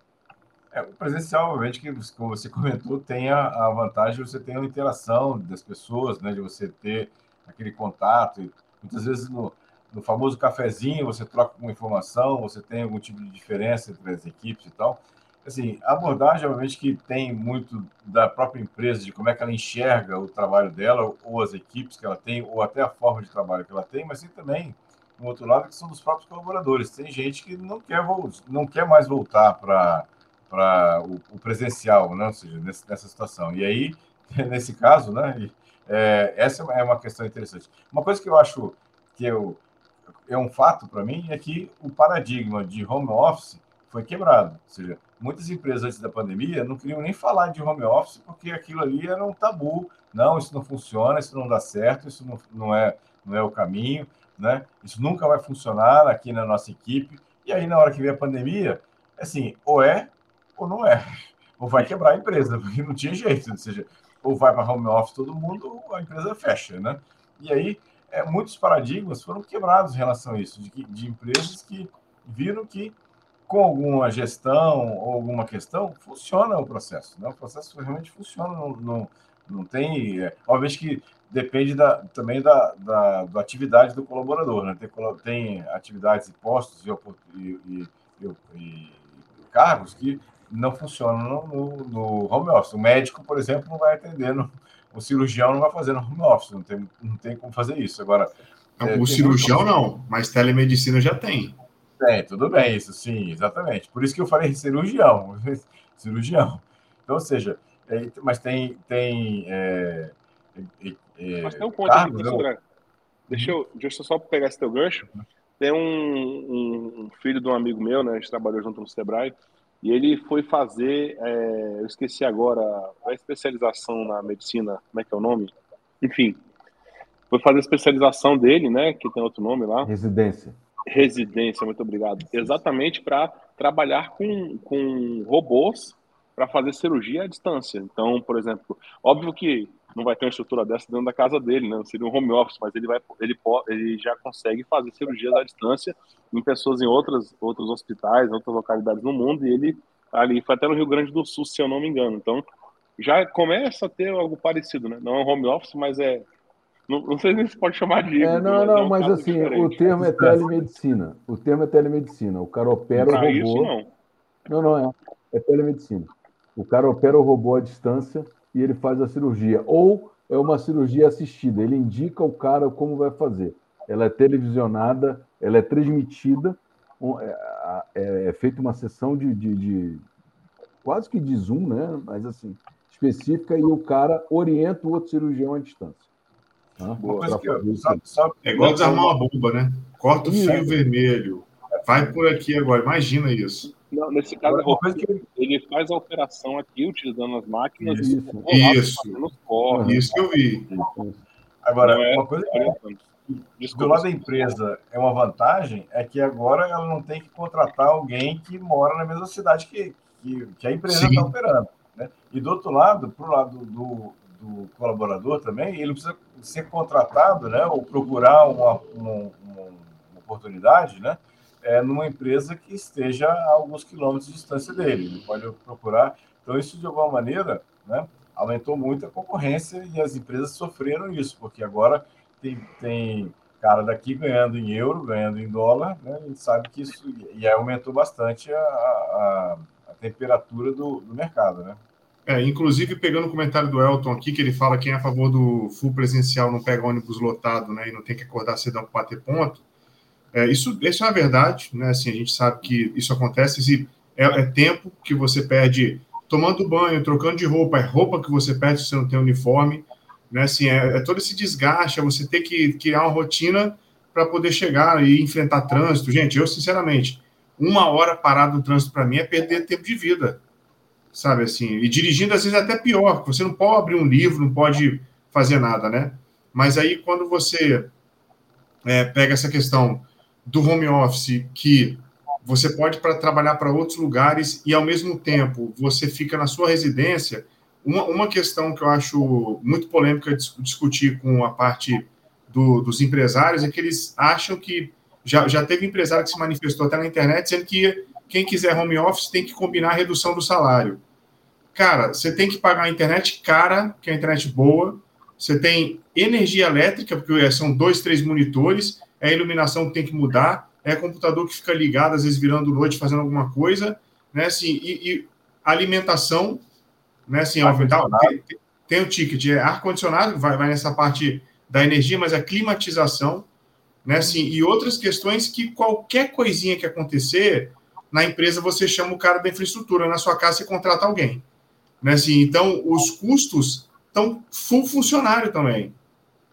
É, o presencial, obviamente, que você comentou, tem a, a vantagem de você ter a interação das pessoas, né, de você ter aquele contato. E muitas vezes no, no famoso cafezinho, você troca uma informação, você tem algum tipo de diferença entre as equipes e tal. Assim, a abordagem, obviamente, que tem muito da própria empresa, de como é que ela enxerga o trabalho dela, ou as equipes que ela tem, ou até a forma de trabalho que ela tem, mas tem também, no outro lado, que são dos próprios colaboradores. Tem gente que não quer, não quer mais voltar para o, o, presencial, né? ou seja, nessa situação. E aí, nesse caso, né, é, essa é uma questão interessante. Uma coisa que eu acho que eu é um fato para mim é que o paradigma de home office foi quebrado. Ou seja, muitas empresas antes da pandemia não queriam nem falar de home office porque aquilo ali era um tabu. Não, isso não funciona, isso não dá certo, isso não, não, é, não é o caminho, né? Isso nunca vai funcionar aqui na nossa equipe. E aí, na hora que veio a pandemia, assim, ou é ou não é. Ou vai quebrar a empresa, porque não tinha jeito. Ou seja, ou vai para home office todo mundo, ou a empresa fecha, né? E aí, é, muitos paradigmas foram quebrados em relação a isso, de, de empresas que viram que com alguma gestão ou alguma questão, funciona o processo. Né? O processo realmente funciona, não, não, não tem. É, obviamente que depende da, também da, da, da, atividade do colaborador. Né? Tem, tem atividades e postos e, e, e, e, cargos que não funcionam no, no, home office. O médico, por exemplo, não vai atender, no, o cirurgião não vai fazer no home office, não tem, não tem como fazer isso. Agora. Não, é, o cirurgião não, mas telemedicina já tem. Tem, tudo bem, isso sim, exatamente. Por isso que eu falei cirurgião, cirurgião. Então, ou seja, é, mas tem. tem é, é, é mas tem um ponto aqui, André. Deixa eu, deixa eu só pegar esse teu gancho. Tem um, um, um, filho de um amigo meu, né? A gente trabalhou junto no Sebrae, e ele foi fazer, é, eu esqueci agora, a especialização na medicina, como é que é o nome? Enfim, foi fazer a especialização dele, né? Que tem outro nome lá. Residência. Residência, muito obrigado. Exatamente para trabalhar com, com robôs para fazer cirurgia à distância. Então, por exemplo, óbvio que não vai ter uma estrutura dessa dentro da casa dele, né? Seria um home office, mas ele vai, ele ele já consegue fazer cirurgias à distância em pessoas em outras, outros hospitais, outras localidades no mundo. E ele ali foi até no Rio Grande do Sul, se eu não me engano. Então, já começa a ter algo parecido, né? Não é um home office, mas é não, não sei se pode chamar de É, não, não, é um mas assim, diferente. o termo é telemedicina. O termo é telemedicina. O cara opera pra o robô. Isso, não. não, não é. É telemedicina. O cara opera o robô à distância e ele faz a cirurgia. Ou é uma cirurgia assistida. Ele indica o cara como vai fazer. Ela é televisionada, ela é transmitida. É, é, é feita uma sessão de, de, de, quase que de zoom, né? Mas assim, específica, e o cara orienta o outro cirurgião à distância. É igual desarmar uma bomba, né? Corta o fio é. vermelho. Vai por aqui agora. Imagina isso. Não, nesse caso, agora, que... ele faz a operação aqui, utilizando as máquinas. Isso, isso. Corre, isso que eu vi. Agora, é, uma coisa que do lado da empresa é uma vantagem é que agora ela não tem que contratar alguém que mora na mesma cidade que, que, que a empresa está operando. Né? E do outro lado, para o lado do, do colaborador também, ele precisa ser contratado, né, ou procurar uma, uma, uma oportunidade, né, é, numa empresa que esteja a alguns quilômetros de distância dele. Ele pode procurar. Então, isso, de alguma maneira, né, aumentou muito a concorrência e as empresas sofreram isso, porque agora tem, tem cara daqui ganhando em euro, ganhando em dólar, né, a gente sabe que isso e aumentou bastante a, a, a temperatura do, do mercado, né? É, inclusive, pegando o comentário do Elton aqui, que ele fala que quem é a favor do full presencial não pega ônibus lotado, né, e não tem que acordar cedo para bater ponto. É, isso, isso é uma verdade, né, assim, a gente sabe que isso acontece, é, é tempo que você perde tomando banho, trocando de roupa, é roupa que você perde se você não tem uniforme, né, assim, é, é todo esse desgaste, é você ter que criar uma rotina para poder chegar e enfrentar trânsito. Gente, eu, sinceramente, uma hora parado no trânsito para mim é perder tempo de vida, sabe assim? E dirigindo às vezes é até pior, você não pode abrir um livro, não pode fazer nada, né? Mas aí quando você é, pega essa questão do home office, que você pode para trabalhar para outros lugares e ao mesmo tempo você fica na sua residência, uma, uma questão que eu acho muito polêmica discutir com a parte do, dos empresários é que eles acham que já, já teve empresário que se manifestou até na internet dizendo que quem quiser home office tem que combinar a redução do salário. Cara, você tem que pagar a internet cara, que é a internet boa. Você tem energia elétrica, porque são dois, três monitores. É a iluminação que tem que mudar. É computador que fica ligado, às vezes virando noite, fazendo alguma coisa. Né, assim, e, e alimentação, né, assim, tem, tem, o ticket, é ar-condicionado, vai, vai nessa parte da energia, mas a climatização, né, assim, e outras questões que qualquer coisinha que acontecer, na empresa você chama o cara da infraestrutura, na sua casa você contrata alguém. Né? Assim, então, os custos estão full funcionário também.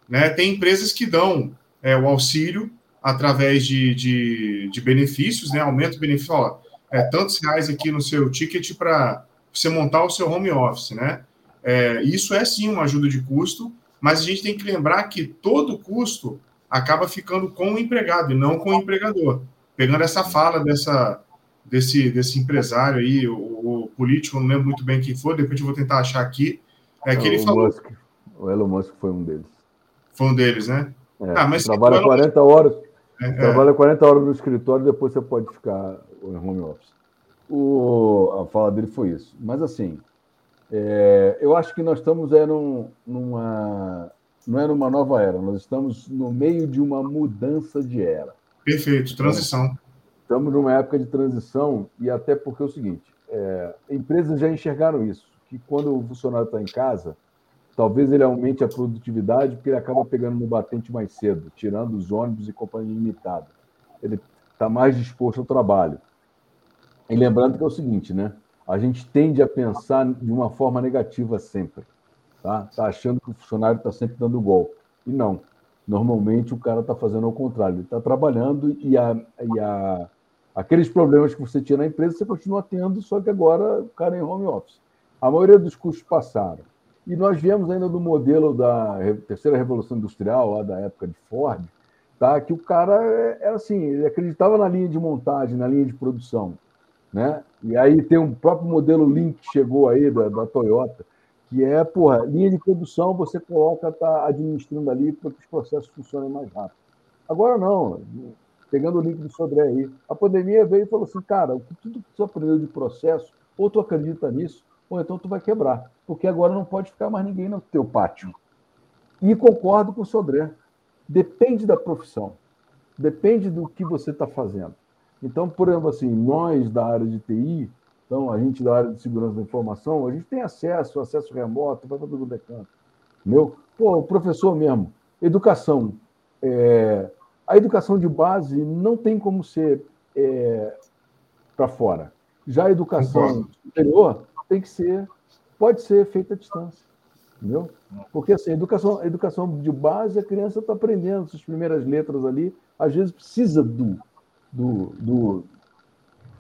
Né? Tem empresas que dão é, o auxílio através de, de, de benefícios, né? aumento o benefício, ó, é, tantos reais aqui no seu ticket para você montar o seu home office. Né? É, isso é sim uma ajuda de custo, mas a gente tem que lembrar que todo custo acaba ficando com o empregado e não com o empregador. Pegando essa fala dessa, desse, desse empresário aí, o, o, político, não lembro muito bem quem foi, depois eu vou tentar achar aqui. É que ele o falou. Musk, o Elon Musk foi um deles. Foi um deles, né? É, Ah, mas trabalha tu- 40 horas, É, é. trabalha 40 horas no escritório, depois você pode ficar em home office. O, a fala dele foi isso. Mas assim, é, eu acho que nós estamos é, num- numa não é numa nova era, nós estamos no meio de uma mudança de era. Perfeito, transição. Estamos numa época de transição e até porque é o seguinte, é, empresas já enxergaram isso, que quando o funcionário está em casa, talvez ele aumente a produtividade porque ele acaba pegando no batente mais cedo, tirando os ônibus e companhia limitada. Ele está mais disposto ao trabalho. E lembrando que é o seguinte, né? A gente tende a pensar de uma forma negativa sempre, tá? Tá achando que o funcionário está sempre dando golpe. E não. Normalmente o cara está fazendo ao contrário. Ele está trabalhando e, a, e a, aqueles problemas que você tinha na empresa você continua tendo, só que agora o cara é em home office. A maioria dos custos passaram. E nós viemos ainda do modelo da terceira revolução industrial, lá da época de Ford, tá? que o cara é- era assim, ele acreditava na linha de montagem, na linha de produção. Né? E aí tem um próprio modelo Lean que chegou aí da, da Toyota, que é, porra, linha de produção, você coloca, tá administrando ali para que os processos funcionem mais rápido. Agora não, pegando o link do Sodré aí, a pandemia veio e falou assim, cara, tudo que tu aprendeu de processo, ou tu acredita nisso, ou então tu vai quebrar, porque agora não pode ficar mais ninguém no teu pátio. E concordo com o Sodré, depende da profissão, depende do que você está fazendo. Então, por exemplo, assim, nós da área de TI, então a gente da área de segurança da informação, a gente tem acesso, acesso remoto, vai para todo canto. Meu, pô, o professor mesmo, educação. é, a educação de base não tem como ser é, para fora. Já a educação superior tem que ser, pode ser feita à distância. Entendeu? Porque assim, a educação, a educação de base, a criança está aprendendo suas primeiras letras ali, às vezes precisa do, do, do,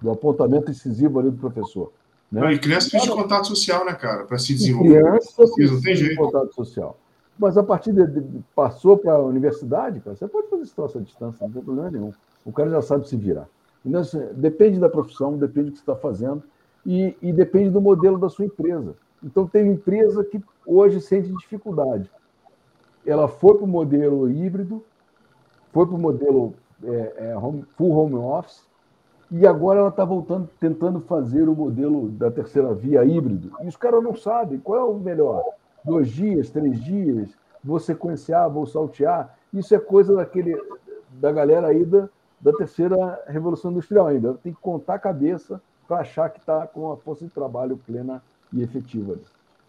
do apontamento incisivo ali do professor. Né? Não, e criança precisa de contato social, né, cara? Para se desenvolver. Criança Não tem precisa de contato social. Mas a partir de, de- passou para a universidade, cara, você pode fazer esse troço à distância, não tem problema nenhum. O cara já sabe se virar. Então, assim, depende da profissão, depende do que você está fazendo e, e depende do modelo da sua empresa. Então, tem empresa que hoje sente dificuldade. Ela foi para o modelo híbrido, foi para o modelo é, é, home- full home office, e agora ela está voltando, tentando fazer o modelo da terceira via híbrido. E os caras não sabem qual é o melhor. Dois dias, três dias, vou sequenciar, vou saltear. Isso é coisa daquele, da galera aí da, da terceira revolução industrial ainda. Tem que contar a cabeça para achar que está com a força de trabalho plena e efetiva. ali.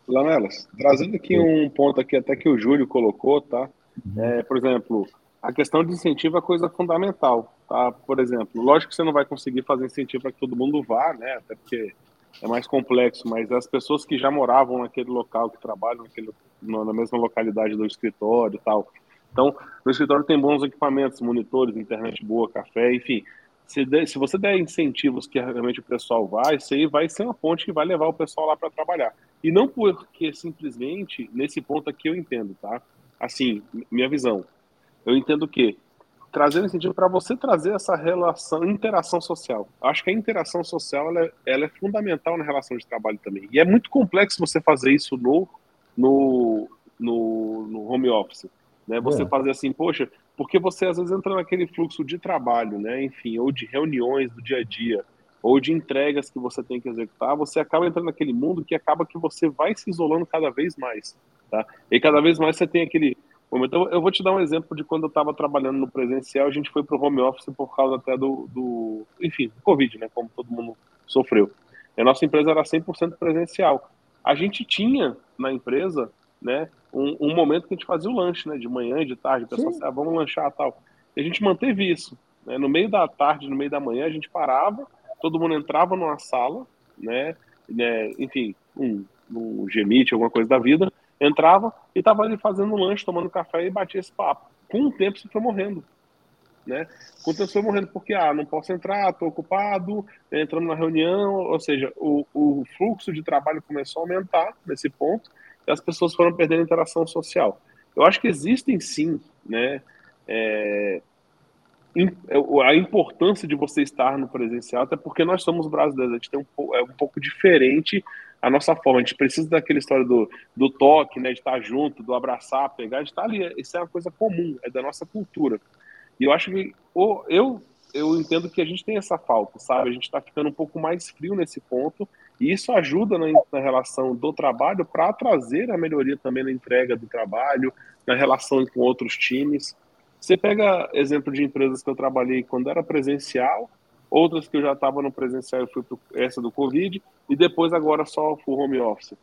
Lamelas, trazendo aqui um ponto aqui até que o Júlio colocou, tá? Uhum. É, por exemplo, a questão de incentivo é coisa fundamental, tá? Por exemplo, lógico que você não vai conseguir fazer incentivo para que todo mundo vá, né? Até porque é mais complexo, mas as pessoas que já moravam naquele local, que trabalham naquele, na mesma localidade do escritório e tal. Então, no escritório tem bons equipamentos, monitores, internet boa, café, enfim. Se, se você der incentivos que realmente o pessoal vai, isso aí vai ser uma ponte que vai levar o pessoal lá para trabalhar. E não porque simplesmente, nesse ponto aqui eu entendo, tá? Assim, minha visão. Eu entendo que trazer incentivo para você trazer essa relação, interação social. Acho que a interação social ela é, ela é fundamental na relação de trabalho também. E é muito complexo você fazer isso no, no, no, no home office. Né? Você É. fazer assim, poxa, porque você às vezes entra naquele fluxo de trabalho, né? Enfim, ou de reuniões do dia a dia, ou de entregas que você tem que executar, você acaba entrando naquele mundo que acaba que você vai se isolando cada vez mais, tá? E cada vez mais você tem aquele momento. Eu, vou te dar um exemplo de quando eu estava trabalhando no presencial, a gente foi para o home office por causa até do, do, enfim, do Covid, né? Como todo mundo sofreu. A nossa empresa era 100% presencial. A gente tinha na empresa, né, um, um momento que a gente fazia o lanche, né, de manhã e de tarde, o pessoal ah, vamos lanchar tal. E a gente manteve isso. Né? No meio da tarde, no meio da manhã, a gente parava, todo mundo entrava numa sala, né, né enfim, um, um Gmeet, alguma coisa da vida, entrava e estava ali fazendo lanche, tomando café e batia esse papo. Com o tempo você foi morrendo. Né? Com o tempo você foi morrendo, porque ah, não posso entrar, estou ocupado, entrando na reunião, ou seja, o, o fluxo de trabalho começou a aumentar nesse ponto e as pessoas foram perdendo interação social. Eu acho que existem sim, né, é, im- a importância de você estar no presencial, até porque nós somos brasileiros, a gente tem um, é um pouco diferente a nossa forma. A gente precisa daquela história do, do toque, né, de estar junto, do abraçar, pegar, de estar ali. Isso é uma coisa comum, é da nossa cultura. E eu acho que ou, eu eu entendo que a gente tem essa falta, sabe? A gente está ficando um pouco mais frio nesse ponto e isso ajuda na, na relação do trabalho para trazer a melhoria também na entrega do trabalho, na relação com outros times. Você pega exemplo de empresas que eu trabalhei quando era presencial, outras que eu já estava no presencial e fui para essa do Covid, e depois agora só o home office.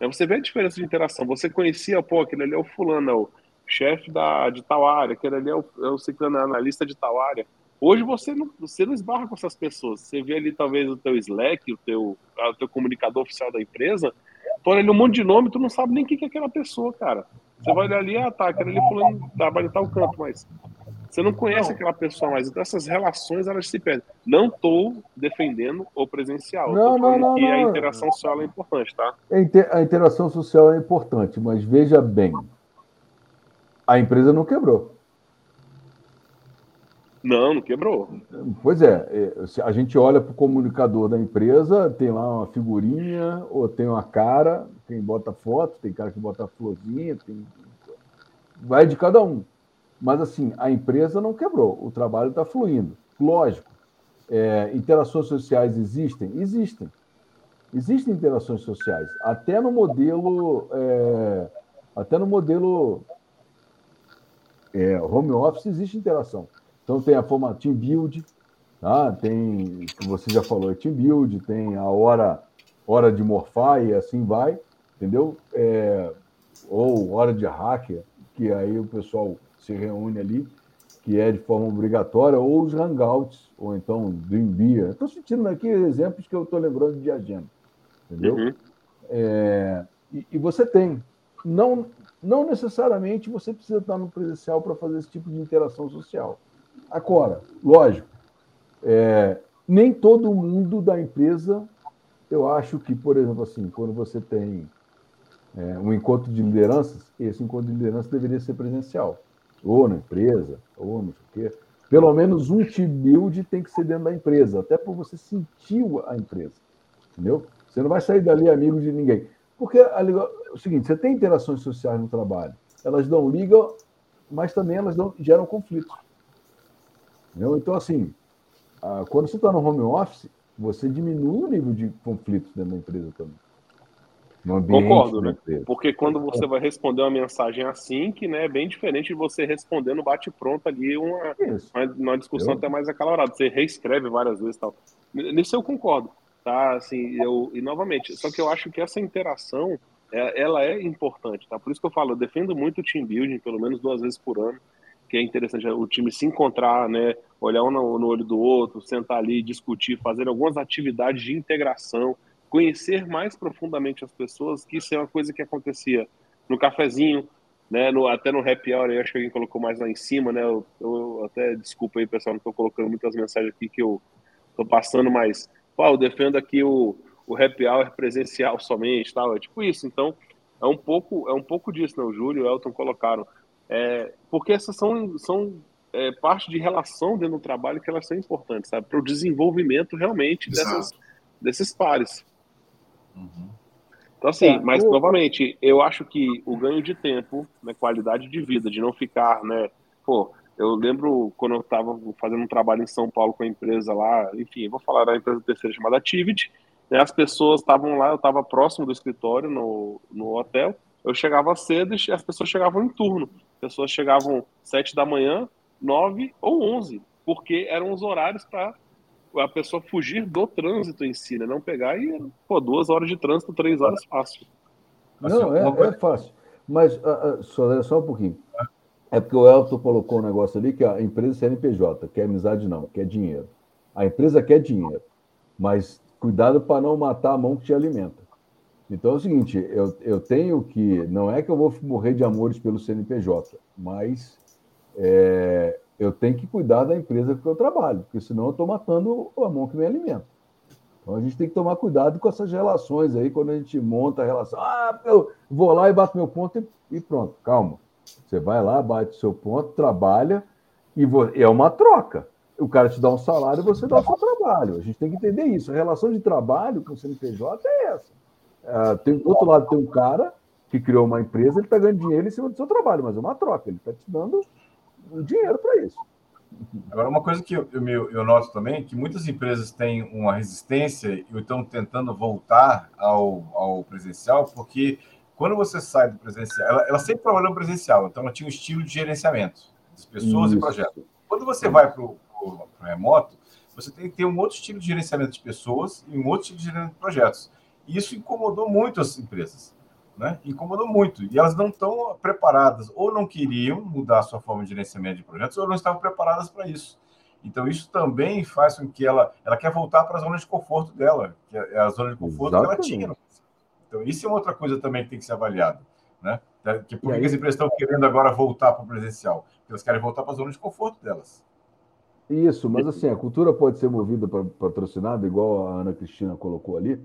Aí você vê a diferença de interação. Você conhecia, pô, aquele ali é o fulano, é o chefe da, de tal área, aquele ali é o, é o ciclano, analista de tal área. Hoje você não, você não esbarra com essas pessoas. Você vê ali talvez o teu Slack, o teu, o teu comunicador oficial da empresa, põe ali um monte de nome, tu não sabe nem quem que é aquela pessoa, cara. Você vai olhar ali, ah, tá, aquele ali fulano trabalha em tal campo, mas você não conhece não. aquela pessoa mais. Então essas relações, elas se perdem. Não estou defendendo o presencial. Não, não, não, não. a interação social é importante, tá? A interação social é importante, mas veja bem, a empresa não quebrou. Não, não quebrou. Pois é, é a gente olha para o comunicador da empresa, tem lá uma figurinha, ou tem uma cara, quem bota foto, tem cara que bota florzinha, tem... vai de cada um. Mas assim, a empresa não quebrou, o trabalho está fluindo. Lógico, é, interações sociais existem? Existem. Existem interações sociais. Até no modelo. É, até no modelo é, home office existe interação. Então tem a forma team build, tá? tem, você já falou, é team build, tem a hora, hora de morfar e assim vai, entendeu? É, ou hora de hacker, que aí o pessoal se reúne ali, que é de forma obrigatória, ou os hangouts, ou então Dreambeer. Estou sentindo aqui exemplos que eu estou lembrando de agenda, entendeu? Uhum. É, e, e, você tem. Não, não necessariamente você precisa estar no presencial para fazer esse tipo de interação social. Agora, lógico, é, nem todo mundo da empresa, eu acho que, por exemplo, assim, quando você tem é, um encontro de lideranças, esse encontro de liderança deveria ser presencial, ou na empresa, ou não sei o quê. Pelo menos um team build tem que ser dentro da empresa, até para você sentir a empresa, entendeu? Você não vai sair dali amigo de ninguém. Porque é o seguinte, você tem interações sociais no trabalho, elas dão liga, mas também elas dão, geram conflitos. Entendeu? Então, assim, quando você está no home office, você diminui o nível de conflitos dentro da empresa também. Concordo, né? Porque quando você vai responder uma mensagem assim, que né, é bem diferente de você responder no bate-pronto ali uma, uma, uma, discussão eu... até mais acalorada. Você reescreve várias vezes tal. Nisso eu concordo, tá? Assim, eu, e novamente, só que eu acho que essa interação, é, ela é importante, tá? Por isso que eu falo, eu defendo muito o team building, pelo menos duas vezes por ano que é interessante o time se encontrar, né, olhar um no olho do outro, sentar ali, discutir, fazer algumas atividades de integração, conhecer mais profundamente as pessoas, que isso é uma coisa que acontecia no cafezinho, né, no, até no happy hour, eu acho que alguém colocou mais lá em cima, né, eu, eu até, desculpa aí pessoal, não estou colocando muitas mensagens aqui que eu estou passando, mas, pô, eu defendo aqui o, o happy hour presencial somente, tal, é tipo isso, então, é um pouco, é um pouco disso, né, o Júlio e o Elton colocaram, é, porque essas são, são é, parte de relação dentro do trabalho que elas são importantes, sabe? Para o desenvolvimento realmente dessas, desses pares. Uhum. Então, assim, é, mas novamente, eu acho que o ganho de tempo, né, qualidade de vida, de não ficar, né? Pô, eu lembro quando eu estava fazendo um trabalho em São Paulo com a empresa lá, enfim, vou falar da empresa terceira chamada Activity, né, as pessoas estavam lá, eu estava próximo do escritório, no, no hotel, eu chegava cedo e as pessoas chegavam em turno pessoas chegavam sete da manhã, nove ou onze, porque eram os horários para a pessoa fugir do trânsito em si, né? Não pegar e, pô, duas horas de trânsito, três horas fácil. Não, é, é fácil. Mas uh, uh, só, só um pouquinho. É porque o Elton colocou um negócio ali que a empresa CNPJ, quer amizade não, quer dinheiro. A empresa quer dinheiro, mas cuidado para não matar a mão que te alimenta. Então é o seguinte, eu, eu tenho que. Não é que eu vou morrer de amores pelo CNPJ, mas é, eu tenho que cuidar da empresa que eu trabalho, porque senão eu estou matando a mão que me alimenta. Então a gente tem que tomar cuidado com essas relações aí, quando a gente monta a relação. Ah, eu vou lá e bato meu ponto e, pronto, calma. Você vai lá, bate seu ponto, trabalha e é uma troca. O cara te dá um salário e você dá o seu trabalho. A gente tem que entender isso. A relação de trabalho com o CNPJ é essa. Uh, tem, do outro lado tem um cara que criou uma empresa, ele está ganhando dinheiro em cima do seu trabalho, mas é uma troca, ele está te dando dinheiro para isso. Agora, uma coisa que eu, eu, eu, noto também é que muitas empresas têm uma resistência e estão tentando voltar ao, ao presencial, porque quando você sai do presencial, ela, ela sempre trabalhou no presencial, então ela tinha um estilo de gerenciamento das pessoas Isso. e projetos. Quando você vai para o remoto, você tem que ter um outro estilo de gerenciamento de pessoas e um outro estilo de gerenciamento de projetos. E isso incomodou muito as empresas. Né? Incomodou muito. E elas não estão preparadas, ou não queriam mudar a sua forma de gerenciamento de projetos, ou não estavam preparadas para isso. Então, isso também faz com que ela, ela quer voltar para a zona de conforto dela, que é a zona de conforto Exatamente. que ela tinha. Então, isso é outra coisa também que tem que ser avaliada. Né? Que, por que as empresas estão querendo agora voltar para o presencial? Porque elas querem voltar para a zona de conforto delas. Isso, mas assim, a cultura pode ser movida para patrocinada, igual a Ana Cristina colocou ali,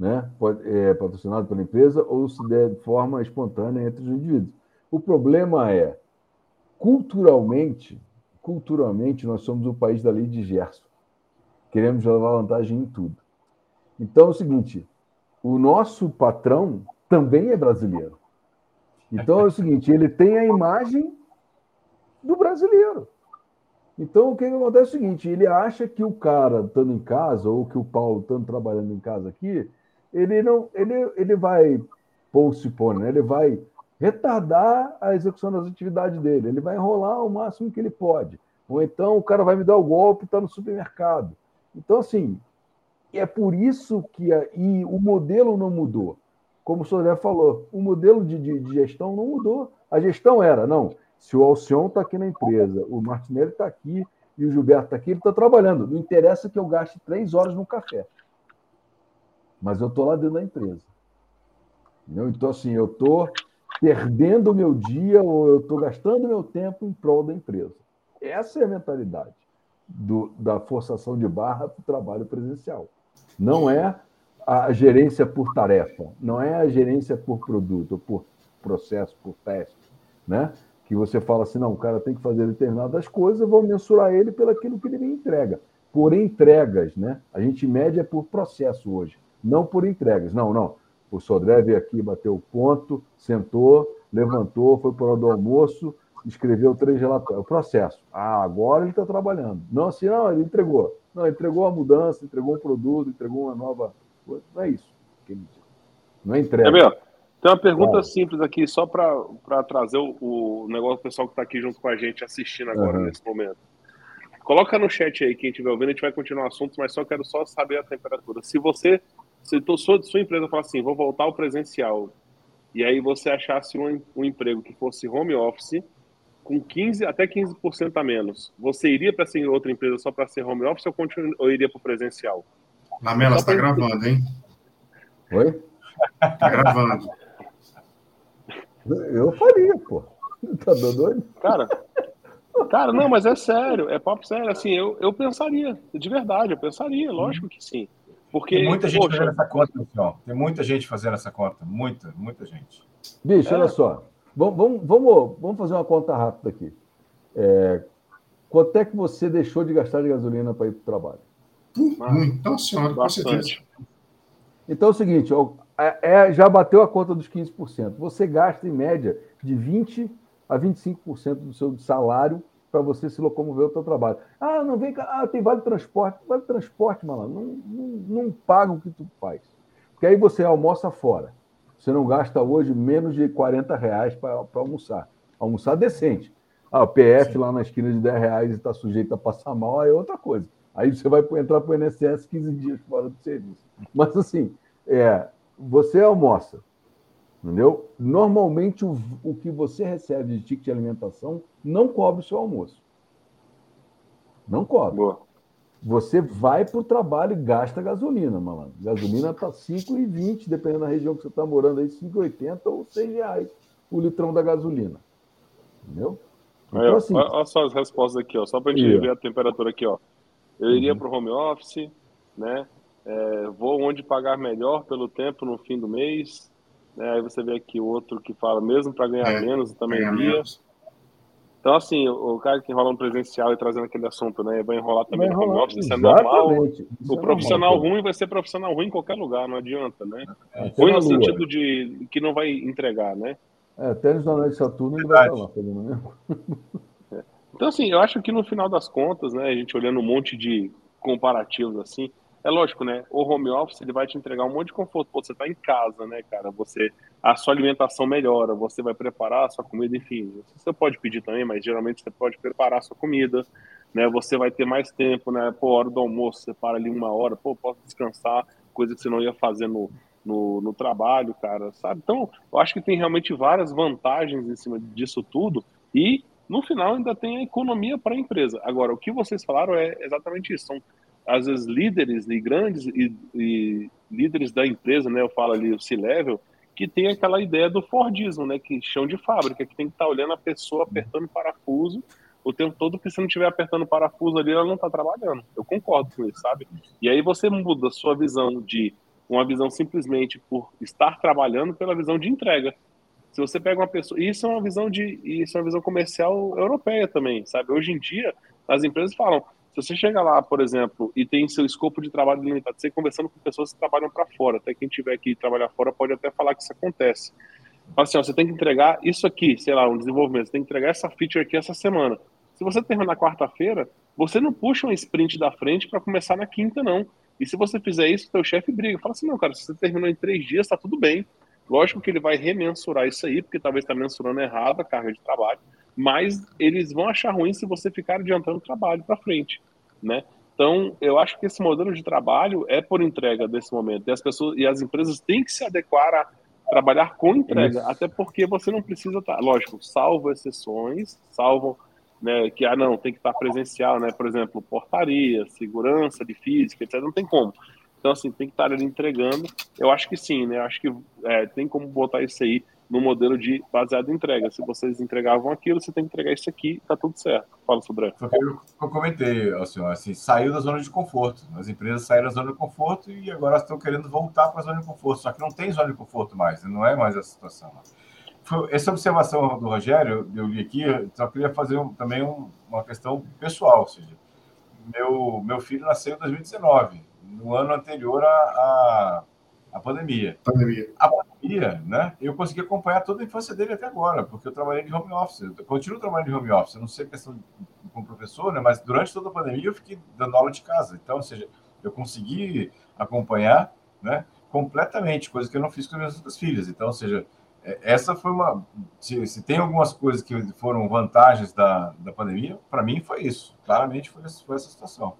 né? É patrocinado pela empresa ou se der de forma espontânea entre os indivíduos. O problema é, culturalmente, culturalmente, nós somos o país da lei de Gerson. Queremos levar vantagem em tudo. Então é o seguinte, o nosso patrão também é brasileiro. Então é o seguinte, ele tem a imagem do brasileiro. Então o que acontece é o seguinte, ele acha que o cara estando em casa, ou que o Paulo estando trabalhando em casa aqui, ele não ele, ele vai postpone, né? ele vai retardar a execução das atividades dele, ele vai enrolar o máximo que ele pode. Ou então o cara vai me dar o golpe, está no supermercado. Então, assim, é por isso que a, e o modelo não mudou. Como o Sodré falou, o modelo de, de, de, gestão não mudou. A gestão era, não, se o Alcion está aqui na empresa, o Martinelli está aqui e o Gilberto está aqui, ele está trabalhando. Não interessa que eu gaste três horas no café. Mas eu estou lá dentro da empresa. Entendeu? Então, assim, eu estou perdendo o meu dia ou eu estou gastando meu tempo em prol da empresa. Essa é a mentalidade do, da forçação de barra para o trabalho presencial. Não é a gerência por tarefa, não é a gerência por produto, por processo, por teste, né? Que você fala assim, não, o cara tem que fazer determinadas coisas, eu vou mensurar ele pelo aquilo que ele me entrega. Por entregas, né? A gente mede é por processo hoje, não por entregas. Não, não. O Sodré veio aqui, bateu o ponto, sentou, levantou, foi para o do almoço, escreveu três relatórios. O processo. Ah, agora ele está trabalhando. Não, assim, não, ele entregou. Não, entregou a mudança, entregou um produto, entregou uma nova coisa. Não é isso. Não é entrega. É tem uma pergunta é. simples aqui, só para trazer o, o, negócio do pessoal que está aqui junto com a gente assistindo agora, uhum. nesse momento. Coloca no chat aí, quem estiver ouvindo, a gente vai continuar o assunto, mas só quero só saber a temperatura. Se você, se tu, sua, sua empresa falar assim, vou voltar ao presencial, e aí você achasse um, um emprego que fosse home office, com 15 até 15% a menos, você iria para essa outra empresa só para ser home office ou, continu, ou iria para o presencial? Lamela, está gravando, hein? Oi? Está gravando. Eu faria, pô. Tá doido? Cara, cara, não, mas é sério, é papo sério. Assim, eu, eu pensaria, de verdade, eu pensaria, lógico que sim. Porque, Tem muita gente poxa, fazendo essa conta, pessoal. Tem muita gente fazendo essa conta. Muita, muita gente. Bicho, é. olha só. Vamos, vamos, vamos fazer uma conta rápida aqui. É, quanto é que você deixou de gastar de gasolina para ir para o trabalho? Então, senhora, com certeza. Então é o seguinte, é, é, já bateu a conta dos 15%. Você gasta, em média, de 20% a 25% do seu salário para você se locomover ao seu trabalho. Ah, não vem cá, ah, tem vale transporte. Vale transporte, malandro, não, não, não paga o que tu faz. Porque aí você almoça fora. Você não gasta hoje menos de 40 reais para almoçar. Almoçar decente. Ah, o PF Sim. lá na esquina de 10 reais e está sujeito a passar mal, aí é outra coisa. Aí você vai entrar para o INSS 15 dias fora do serviço. Mas assim, é, você almoça, entendeu? Normalmente o, o que você recebe de ticket de alimentação não cobre o seu almoço. Não cobre. Boa. Você vai para o trabalho e gasta gasolina, malandro. Gasolina está 5,20, dependendo da região que você está morando aí, 5,80 ou 6 reais o litrão da gasolina. Entendeu? Então, assim, olha só as respostas aqui, ó, só para a gente ver a temperatura aqui. Ó. Eu iria uhum. para o home office, né? É, vou onde pagar melhor pelo tempo no fim do mês. Né? Aí você vê aqui outro que fala, mesmo para ganhar é, menos, também iria. Então, assim, o cara que enrola no presencial e trazendo aquele assunto, né? Vai enrolar também vai no home office, isso é normal. Isso o é profissional normal, ruim vai ser profissional ruim em qualquer lugar, não adianta, né? É, ruim no sentido de que não vai entregar, né? É, até nos jornais de Saturno ele vai estar lá fazendo mesmo. Então, assim, eu acho que no final das contas, né, a gente olhando um monte de comparativos assim, é lógico, né? O home office ele vai te entregar um monte de conforto. Pô, você está em casa, né, cara? Você a sua alimentação melhora, você vai preparar a sua comida, enfim. Você pode pedir também, mas geralmente você pode preparar a sua comida, né? Você vai ter mais tempo, né? Pô, hora do almoço, você para ali uma hora, pô, posso descansar, coisa que você não ia fazer no, no, no trabalho, cara, sabe? Então, eu acho que tem realmente várias vantagens em cima disso tudo e no final ainda tem a economia para a empresa. Agora, o que vocês falaram é exatamente isso. São às vezes líderes e grandes e, e líderes da empresa, né? Eu falo ali o C-level, que tem aquela ideia do Fordismo, né? Que chão de fábrica, que tem que estar tá olhando a pessoa apertando parafuso o tempo todo, porque se não estiver apertando parafuso ali, ela não está trabalhando. Eu concordo com isso, sabe? E aí você muda a sua visão de uma visão simplesmente por estar trabalhando pela visão de entrega. Se você pega uma pessoa, isso é uma visão de, isso é uma visão comercial europeia também, sabe? Hoje em dia, as empresas falam, se você chega lá, por exemplo, e tem seu escopo de trabalho limitado, você conversando com pessoas que trabalham para fora, até quem tiver que trabalhar fora pode até falar que isso acontece. Fala assim, ó, você tem que entregar isso aqui, sei lá, um desenvolvimento, você tem que entregar essa feature aqui essa semana. Se você terminar quarta-feira, você não puxa um sprint da frente para começar na quinta, não. E se você fizer isso, teu chefe briga. Fala assim, não, cara, se você terminou em três dias, tá tudo bem. Lógico que ele vai remensurar isso aí, porque talvez está mensurando errado a carga de trabalho mas eles vão achar ruim se você ficar adiantando o trabalho para frente, né? Então, eu acho que esse modelo de trabalho é por entrega desse momento. E as pessoas e as empresas têm que se adequar a trabalhar com entrega, até porque você não precisa estar, tá, lógico, salvo exceções, salvo né, que ah não, tem que estar presencial, né? Por exemplo, portaria, segurança de física, etc. Não tem como. Então, assim, tem que estar ali entregando. Eu acho que sim, né? Eu acho que é, tem como botar isso aí no modelo de baseado em entrega. Se vocês entregavam aquilo, você tem que entregar isso aqui, tá tudo certo. Fala, sobre Foi eu, eu comentei, assim, assim, saiu da zona de conforto. As empresas saíram da zona de conforto e agora estão querendo voltar para a zona de conforto. Só que não tem zona de conforto mais, não é mais a situação. Foi, essa observação do Rogério, eu li aqui, só queria fazer um, também um, uma questão pessoal. Ou seja, meu, meu filho nasceu em 2019, no ano anterior a, a a pandemia. Pandemia. A pandemia, né? Eu consegui acompanhar toda a infância dele até agora, porque eu trabalhei de home office. Eu continuo trabalhando de home office. Eu não sei a questão como professor, né? Mas durante toda a pandemia eu fiquei dando aula de casa. Então, ou seja, eu consegui acompanhar, né? Completamente, coisa que eu não fiz com as minhas outras filhas. Então, ou seja, é, essa foi uma. Se, se, tem algumas coisas que foram vantagens da, da pandemia, para mim foi isso. Claramente foi, foi essa situação.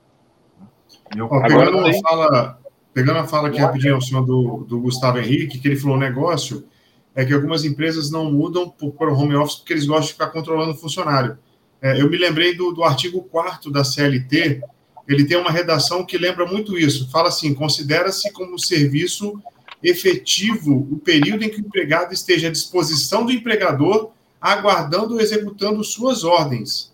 E eu, agora, fala, Pegando a fala aqui rapidinho ao senhor do, do Gustavo Henrique, que ele falou um negócio, é que algumas empresas não mudam para o home office porque eles gostam de ficar controlando o funcionário. É, eu me lembrei do, do artigo 4 da CLT, ele tem uma redação que lembra muito isso. Fala assim: considera-se como serviço efetivo o período em que o empregado esteja à disposição do empregador, aguardando ou executando suas ordens,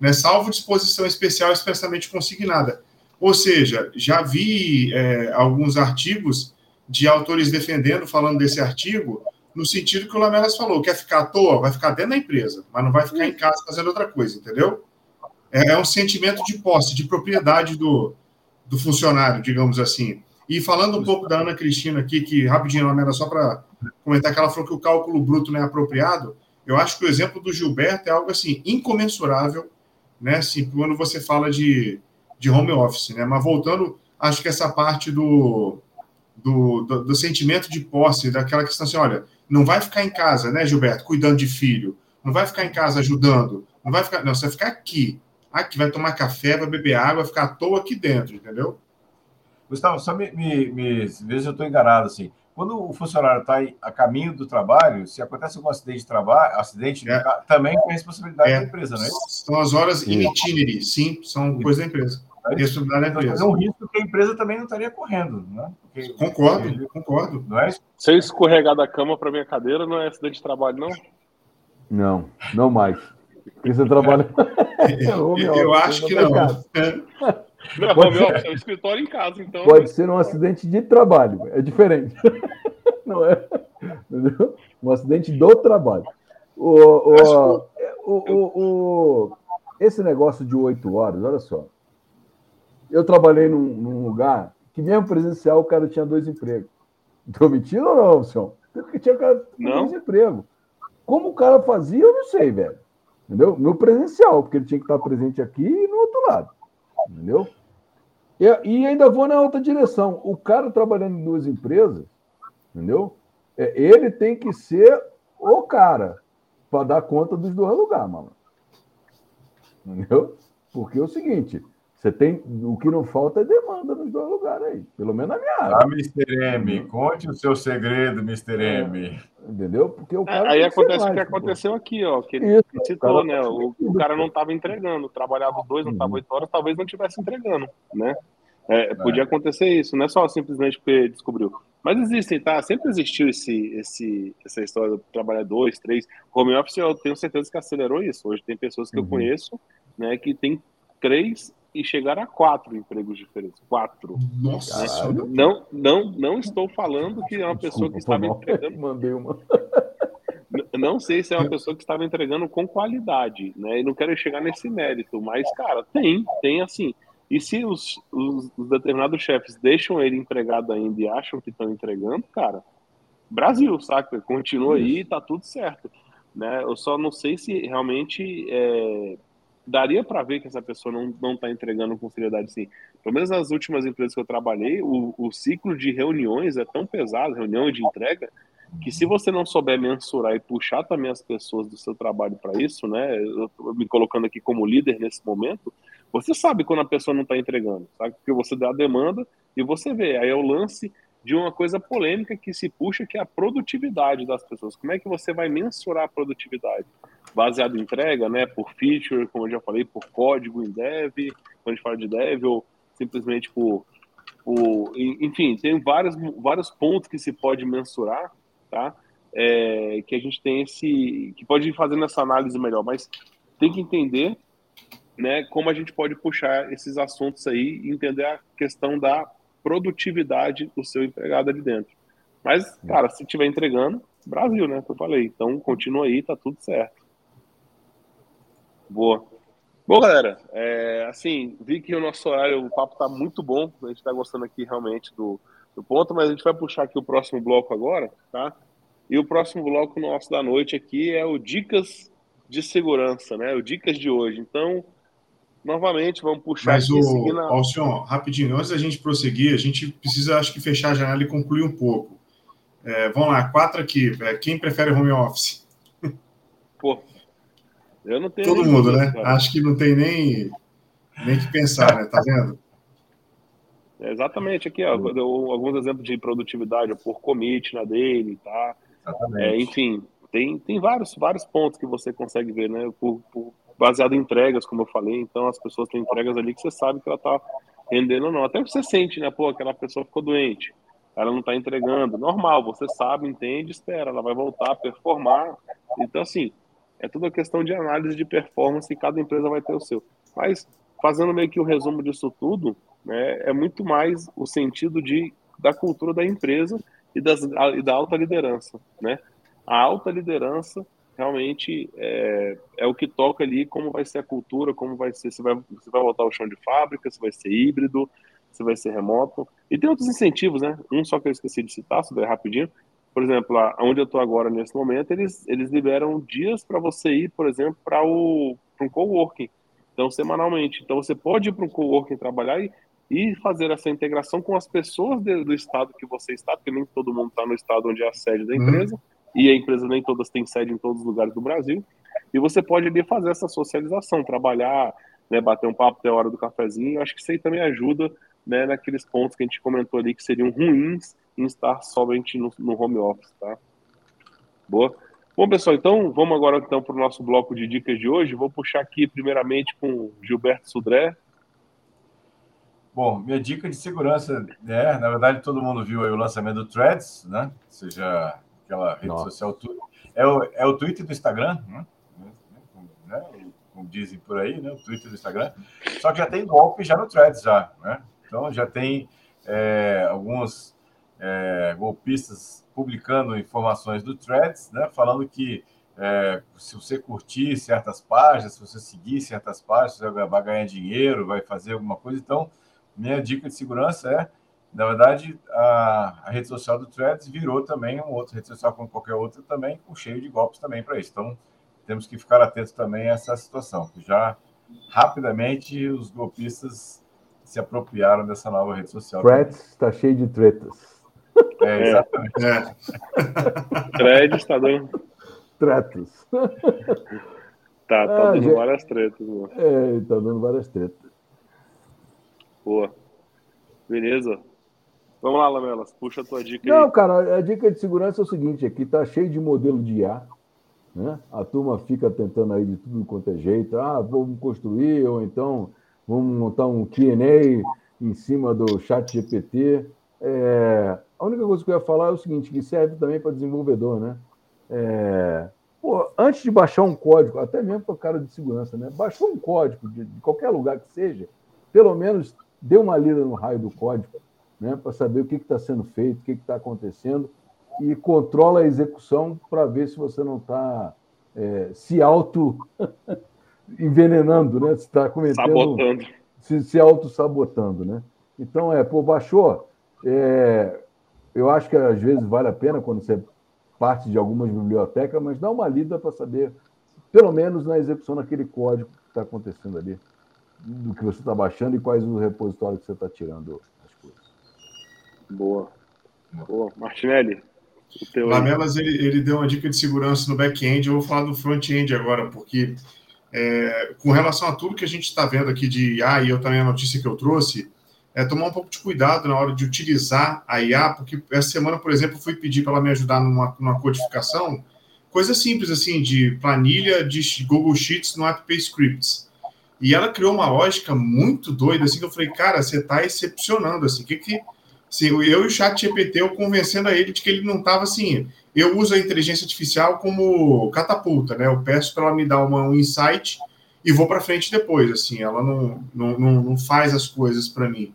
né, salvo disposição especial expressamente consignada. Ou seja, já vi é, alguns artigos de autores defendendo, falando desse artigo, no sentido que o Lamelas falou: quer ficar à toa? Vai ficar dentro da empresa, mas não vai ficar em casa fazendo outra coisa, entendeu? É, é um sentimento de posse, de propriedade do, do funcionário, digamos assim. E falando um pouco da Ana Cristina aqui, que rapidinho, Lamela, só para comentar que ela falou que o cálculo bruto não é apropriado, eu acho que o exemplo do Gilberto é algo assim, incomensurável, né? Assim, quando você fala de de home office, né? Mas voltando, acho que essa parte do, do, do, do, sentimento de posse, daquela questão assim, olha, não vai ficar em casa, né, Gilberto, cuidando de filho, não vai ficar em casa ajudando, não vai ficar, não, você vai ficar aqui, aqui vai tomar café, vai beber água, vai ficar à toa aqui dentro, entendeu? Gustavo, só me, me, me veja se eu estou enganado, assim, quando o funcionário está a caminho do trabalho, se acontece algum acidente de trabalho, acidente é. também é responsabilidade é. da empresa, não é? São as horas in itinere, sim, são coisa da empresa. Responsabilidade da empresa. É um risco que a empresa também não estaria correndo, né? Porque, concordo, ele, concordo. Não é Se eu escorregar da cama para minha cadeira, não é acidente de trabalho, não? Não, não mais. Porque você trabalha. eu, eu acho que não. Não, é office, é um escritório em casa, então. Pode ser um acidente de trabalho, é diferente. Não é? Entendeu? Um acidente do trabalho. O, o, o, o, o, esse negócio de oito horas, olha só. Eu trabalhei num, num, lugar que, mesmo presencial, o cara tinha dois empregos. Estou mentindo ou não, senhor? Porque tinha cara não. dois empregos. Como o cara fazia, eu não sei, velho. Entendeu? No presencial, porque ele tinha que estar presente aqui e no outro lado. Entendeu? E, e ainda vou na outra direção. O cara trabalhando em duas empresas, entendeu? É, ele tem que ser o cara para dar conta dos dois lugares, mano. Entendeu? Porque é o seguinte, você tem. O que não falta é demanda nos dois lugares aí. Pelo menos na minha área. Ah, Mr. M, conte o seu segredo, Mr. M. É, entendeu? Porque o cara. aí acontece o que aconteceu aqui, ó. Que ele Isso, citou, o né? O, o, cara não estava entregando, trabalhava dois, não estava uhum. oito horas, talvez não estivesse entregando, né? É, podia acontecer isso, não é só simplesmente porque descobriu. Mas existem, tá? Sempre existiu esse, esse, essa história de trabalhar dois, três. Home office, eu tenho certeza que acelerou isso. Hoje tem pessoas que uhum. eu conheço, né, que tem três e chegaram a quatro empregos diferentes. Quatro. Nossa! Né? Não, não, não estou falando que é uma pessoa Desculpa, que estava entregando. Mandei uma. Não sei se é uma pessoa que estava entregando com qualidade, né? E não quero chegar nesse mérito, mas, cara, tem, tem assim. E se os, os, os determinados chefes deixam ele empregado ainda e acham que estão entregando, cara, Brasil, saca? Continua aí, tá tudo certo. Né? Eu só não sei se realmente é, daria para ver que essa pessoa não, não tá entregando com seriedade sim. Pelo menos nas últimas empresas que eu trabalhei, o, o ciclo de reuniões é tão pesado, reunião de entrega, que se você não souber mensurar e puxar também as pessoas do seu trabalho para isso, né? Eu tô me colocando aqui como líder nesse momento, você sabe quando a pessoa não está entregando, sabe? Porque você dá a demanda e você vê. Aí é o lance de uma coisa polêmica que se puxa, que é a produtividade das pessoas. Como é que você vai mensurar a produtividade? Baseado em entrega, né? Por feature, como eu já falei, por código em dev, quando a gente fala de dev, ou simplesmente por. por enfim, tem vários, vários pontos que se pode mensurar, tá? É, que a gente tem esse. que pode ir fazendo essa análise melhor, mas tem que entender né, como a gente pode puxar esses assuntos aí e entender a questão da produtividade do seu empregado ali dentro. Mas, cara, se estiver entregando, Brasil, né, que eu falei. Então, continua aí, tá tudo certo. Boa. Bom, galera, é, assim, vi que o nosso horário, o papo tá muito bom, a gente tá gostando aqui realmente do, do ponto, mas a gente vai puxar aqui o próximo bloco agora, tá? E o próximo bloco nosso da noite aqui é o Dicas de Segurança, né? O Dicas de hoje. Então, novamente, vamos puxar Mas aqui, o seguindo... Alcion, rapidinho, antes da gente prosseguir, a gente precisa, acho que, fechar a janela e concluir um pouco. É, vamos lá, quatro aqui. É, quem prefere home office? Pô, eu não tenho. Todo mundo, né? Cara. Acho que não tem nem, nem que pensar, né? Tá vendo? É, exatamente, aqui, ó, alguns exemplos de produtividade por commit na dele, tá? É, enfim, tem, tem vários, vários pontos que você consegue ver, né? Por, por baseado em entregas, como eu falei. Então, as pessoas têm entregas ali que você sabe que ela está rendendo ou não. Até que você sente, né? Pô, aquela pessoa ficou doente, ela não está entregando. Normal, você sabe, entende, espera, ela vai voltar a performar. Então, assim, é tudo questão de análise de performance e cada empresa vai ter o seu. Mas, fazendo meio que o um resumo disso tudo, né, é muito mais o sentido de, da cultura da empresa e, das, e da alta liderança, né? A alta liderança realmente é, é, o que toca ali como vai ser a cultura, como vai ser, se vai, se vai voltar ao chão de fábrica, se vai ser híbrido, se vai ser remoto. E tem outros incentivos, né? Um só que eu esqueci de citar, só rapidinho. Por exemplo, onde eu estou agora nesse momento, eles, eles liberam dias para você ir, por exemplo, para o um coworking. Então, semanalmente. Então, você pode ir para um coworking trabalhar e, e fazer essa integração com as pessoas de, do estado que você está, porque nem todo mundo está no estado onde é a sede da uhum. empresa. Uhum e a empresa nem todas têm sede em todos os lugares do Brasil. E você pode ali fazer essa socialização, trabalhar, né, bater um papo até a hora do cafezinho. Acho que isso aí também ajuda né, naqueles pontos que a gente comentou ali que seriam ruins em estar somente no, no home office, tá? Boa. Bom, pessoal, então vamos agora então para o nosso bloco de dicas de hoje. Vou puxar aqui primeiramente com Gilberto Sudré. Bom, minha dica de segurança é, na verdade, todo mundo viu aí o lançamento do Threads, né? Ou seja, aquela rede Nossa. social. É o, é o Twitter do Instagram, né? né? Como dizem por aí, né? O Twitter do Instagram. Só que já tem golpe já no Threads, já, né? Então já tem é, alguns é, golpistas publicando informações do Threads, né? Falando que é, se você curtir certas páginas, se você seguir certas páginas, você vai ganhar dinheiro, vai fazer alguma coisa. Então, minha dica de segurança é, na verdade, a, a rede social do Threads virou também uma outra rede social como qualquer outra também, com cheio de golpes também para isso. Então, temos que ficar atentos também a essa situação, que já rapidamente os golpistas se apropriaram dessa nova rede social. Threads está cheio de tretas. É, exatamente. É. Threads está dando tretas. Tá, tá ah, dando já... várias tretas. Mano. É, tá dando várias tretas. Boa. Beleza. Vamos lá, Lamelas, puxa a tua dica Não, aí. cara, a dica de segurança é o seguinte, aqui tá cheio de modelo de IA, né? A turma fica tentando aí de tudo quanto é jeito, ah, vamos construir, ou então vamos montar um Q&A em cima do chat GPT. É... A única coisa que eu ia falar é o seguinte, que serve também para desenvolvedor, né? É, pô, antes de baixar um código, até mesmo para o cara de segurança, né? Baixou um código de, de, qualquer lugar que seja, pelo menos dê uma lida no raio do código, né? Para saber o que está sendo feito, o que está acontecendo, e controla a execução para ver se você não está é, se auto envenenando, né? Se está cometendo. Sabotando. Se, se auto-sabotando, né? Então, é, pô, baixou. É, eu acho que às vezes vale a pena quando você parte de algumas bibliotecas, mas dá uma lida para saber, pelo menos na execução daquele código que está acontecendo ali, do que você está baixando e quais os repositórios que você está tirando as coisas. Boa. Boa. Martinelli, o teu Lamelas, ele, ele deu uma dica de segurança no back-end, eu vou falar do front-end agora, porque é, com relação a tudo que a gente está vendo aqui de IA, e eu também a notícia que eu trouxe, é tomar um pouco de cuidado na hora de utilizar a IA, porque essa semana, por exemplo, fui pedir para ela me ajudar numa, numa codificação, coisa simples assim, de planilha de Google Sheets no App Scripts. E ela criou uma lógica muito doida, assim, que eu falei, cara, você está excepcionando, assim, que que... Assim, eu e o chat GPT, eu convencendo a ele de que ele não estava assim, eu uso a inteligência artificial como catapulta, né? Eu peço para ela me dar uma, um insight e vou para frente depois, assim, ela não, não, não, não faz as coisas para mim.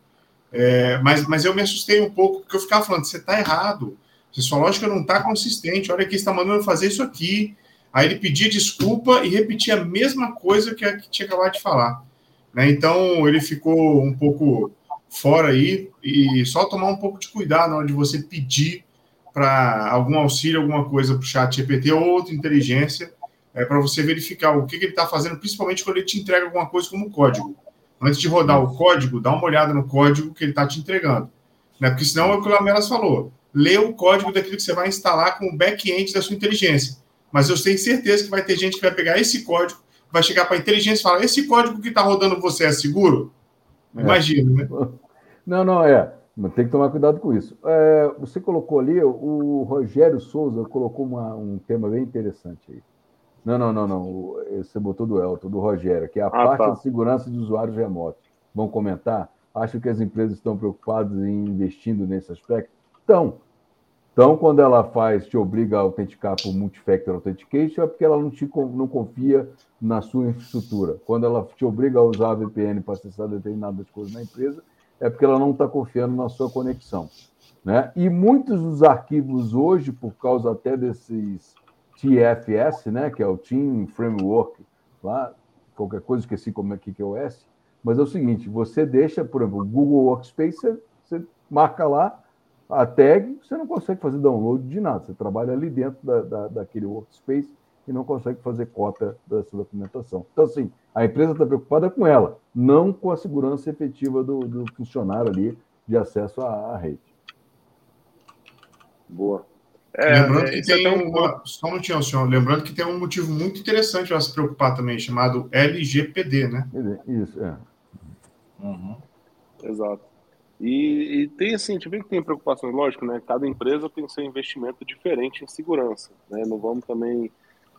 É, mas, mas eu me assustei um pouco, porque eu ficava falando, você está errado, sua lógica não está consistente, olha que está mandando fazer isso aqui. Aí ele pedia desculpa e repetia a mesma coisa que, que tinha acabado de falar. Né? Então ele ficou um pouco fora aí e só tomar um pouco de cuidado na hora de você pedir para algum auxílio, alguma coisa para o chat GPT ou outra inteligência, é, para você verificar o que, que ele está fazendo, principalmente quando ele te entrega alguma coisa como código antes de rodar o código, dá uma olhada no código que ele está te entregando. Né? Porque senão é o que o Lamelas falou. Lê o código daquilo que você vai instalar com o back-end da sua inteligência. Mas eu tenho certeza que vai ter gente que vai pegar esse código, vai chegar para a inteligência e falar: esse código que está rodando você é seguro? É. Imagina, né? Não, não, é. Tem que tomar cuidado com isso. É, você colocou ali, o Rogério Souza colocou uma, um tema bem interessante aí. Não, não, não, não. Você botou do Elton, do Rogério, que é a ah, parte tá. da segurança de usuários remotos. Vão comentar? Acho que as empresas estão preocupadas em investindo nesse aspecto? Estão. Então, quando ela faz, te obriga a autenticar por multifactor authentication, é porque ela não, te, não confia na sua infraestrutura. Quando ela te obriga a usar a VPN para acessar determinadas coisas na empresa, é porque ela não está confiando na sua conexão. Né? E muitos dos arquivos hoje, por causa até desses TFS, né, que é o Team Framework, lá, qualquer coisa, esqueci como é que é o S, mas é o seguinte, você deixa, por exemplo, o Google Workspace, você, você marca lá a tag, você não consegue fazer download de nada, você trabalha ali dentro da, da, daquele Workspace e não consegue fazer cópia dessa documentação. Então, assim, a empresa está preocupada com ela, não com a segurança efetiva do, do funcionário ali de acesso à, à rede. Boa. É, lembrando que tem um, uma, só um minutinho, senhor. Lembrando que tem um motivo muito interessante a se preocupar também, chamado LGPD, né? Isso, é. Uhum. Exato. E, e, tem assim, a gente vê que tem preocupações, lógico, né? Cada empresa tem seu investimento diferente em segurança, né? Não vamos também,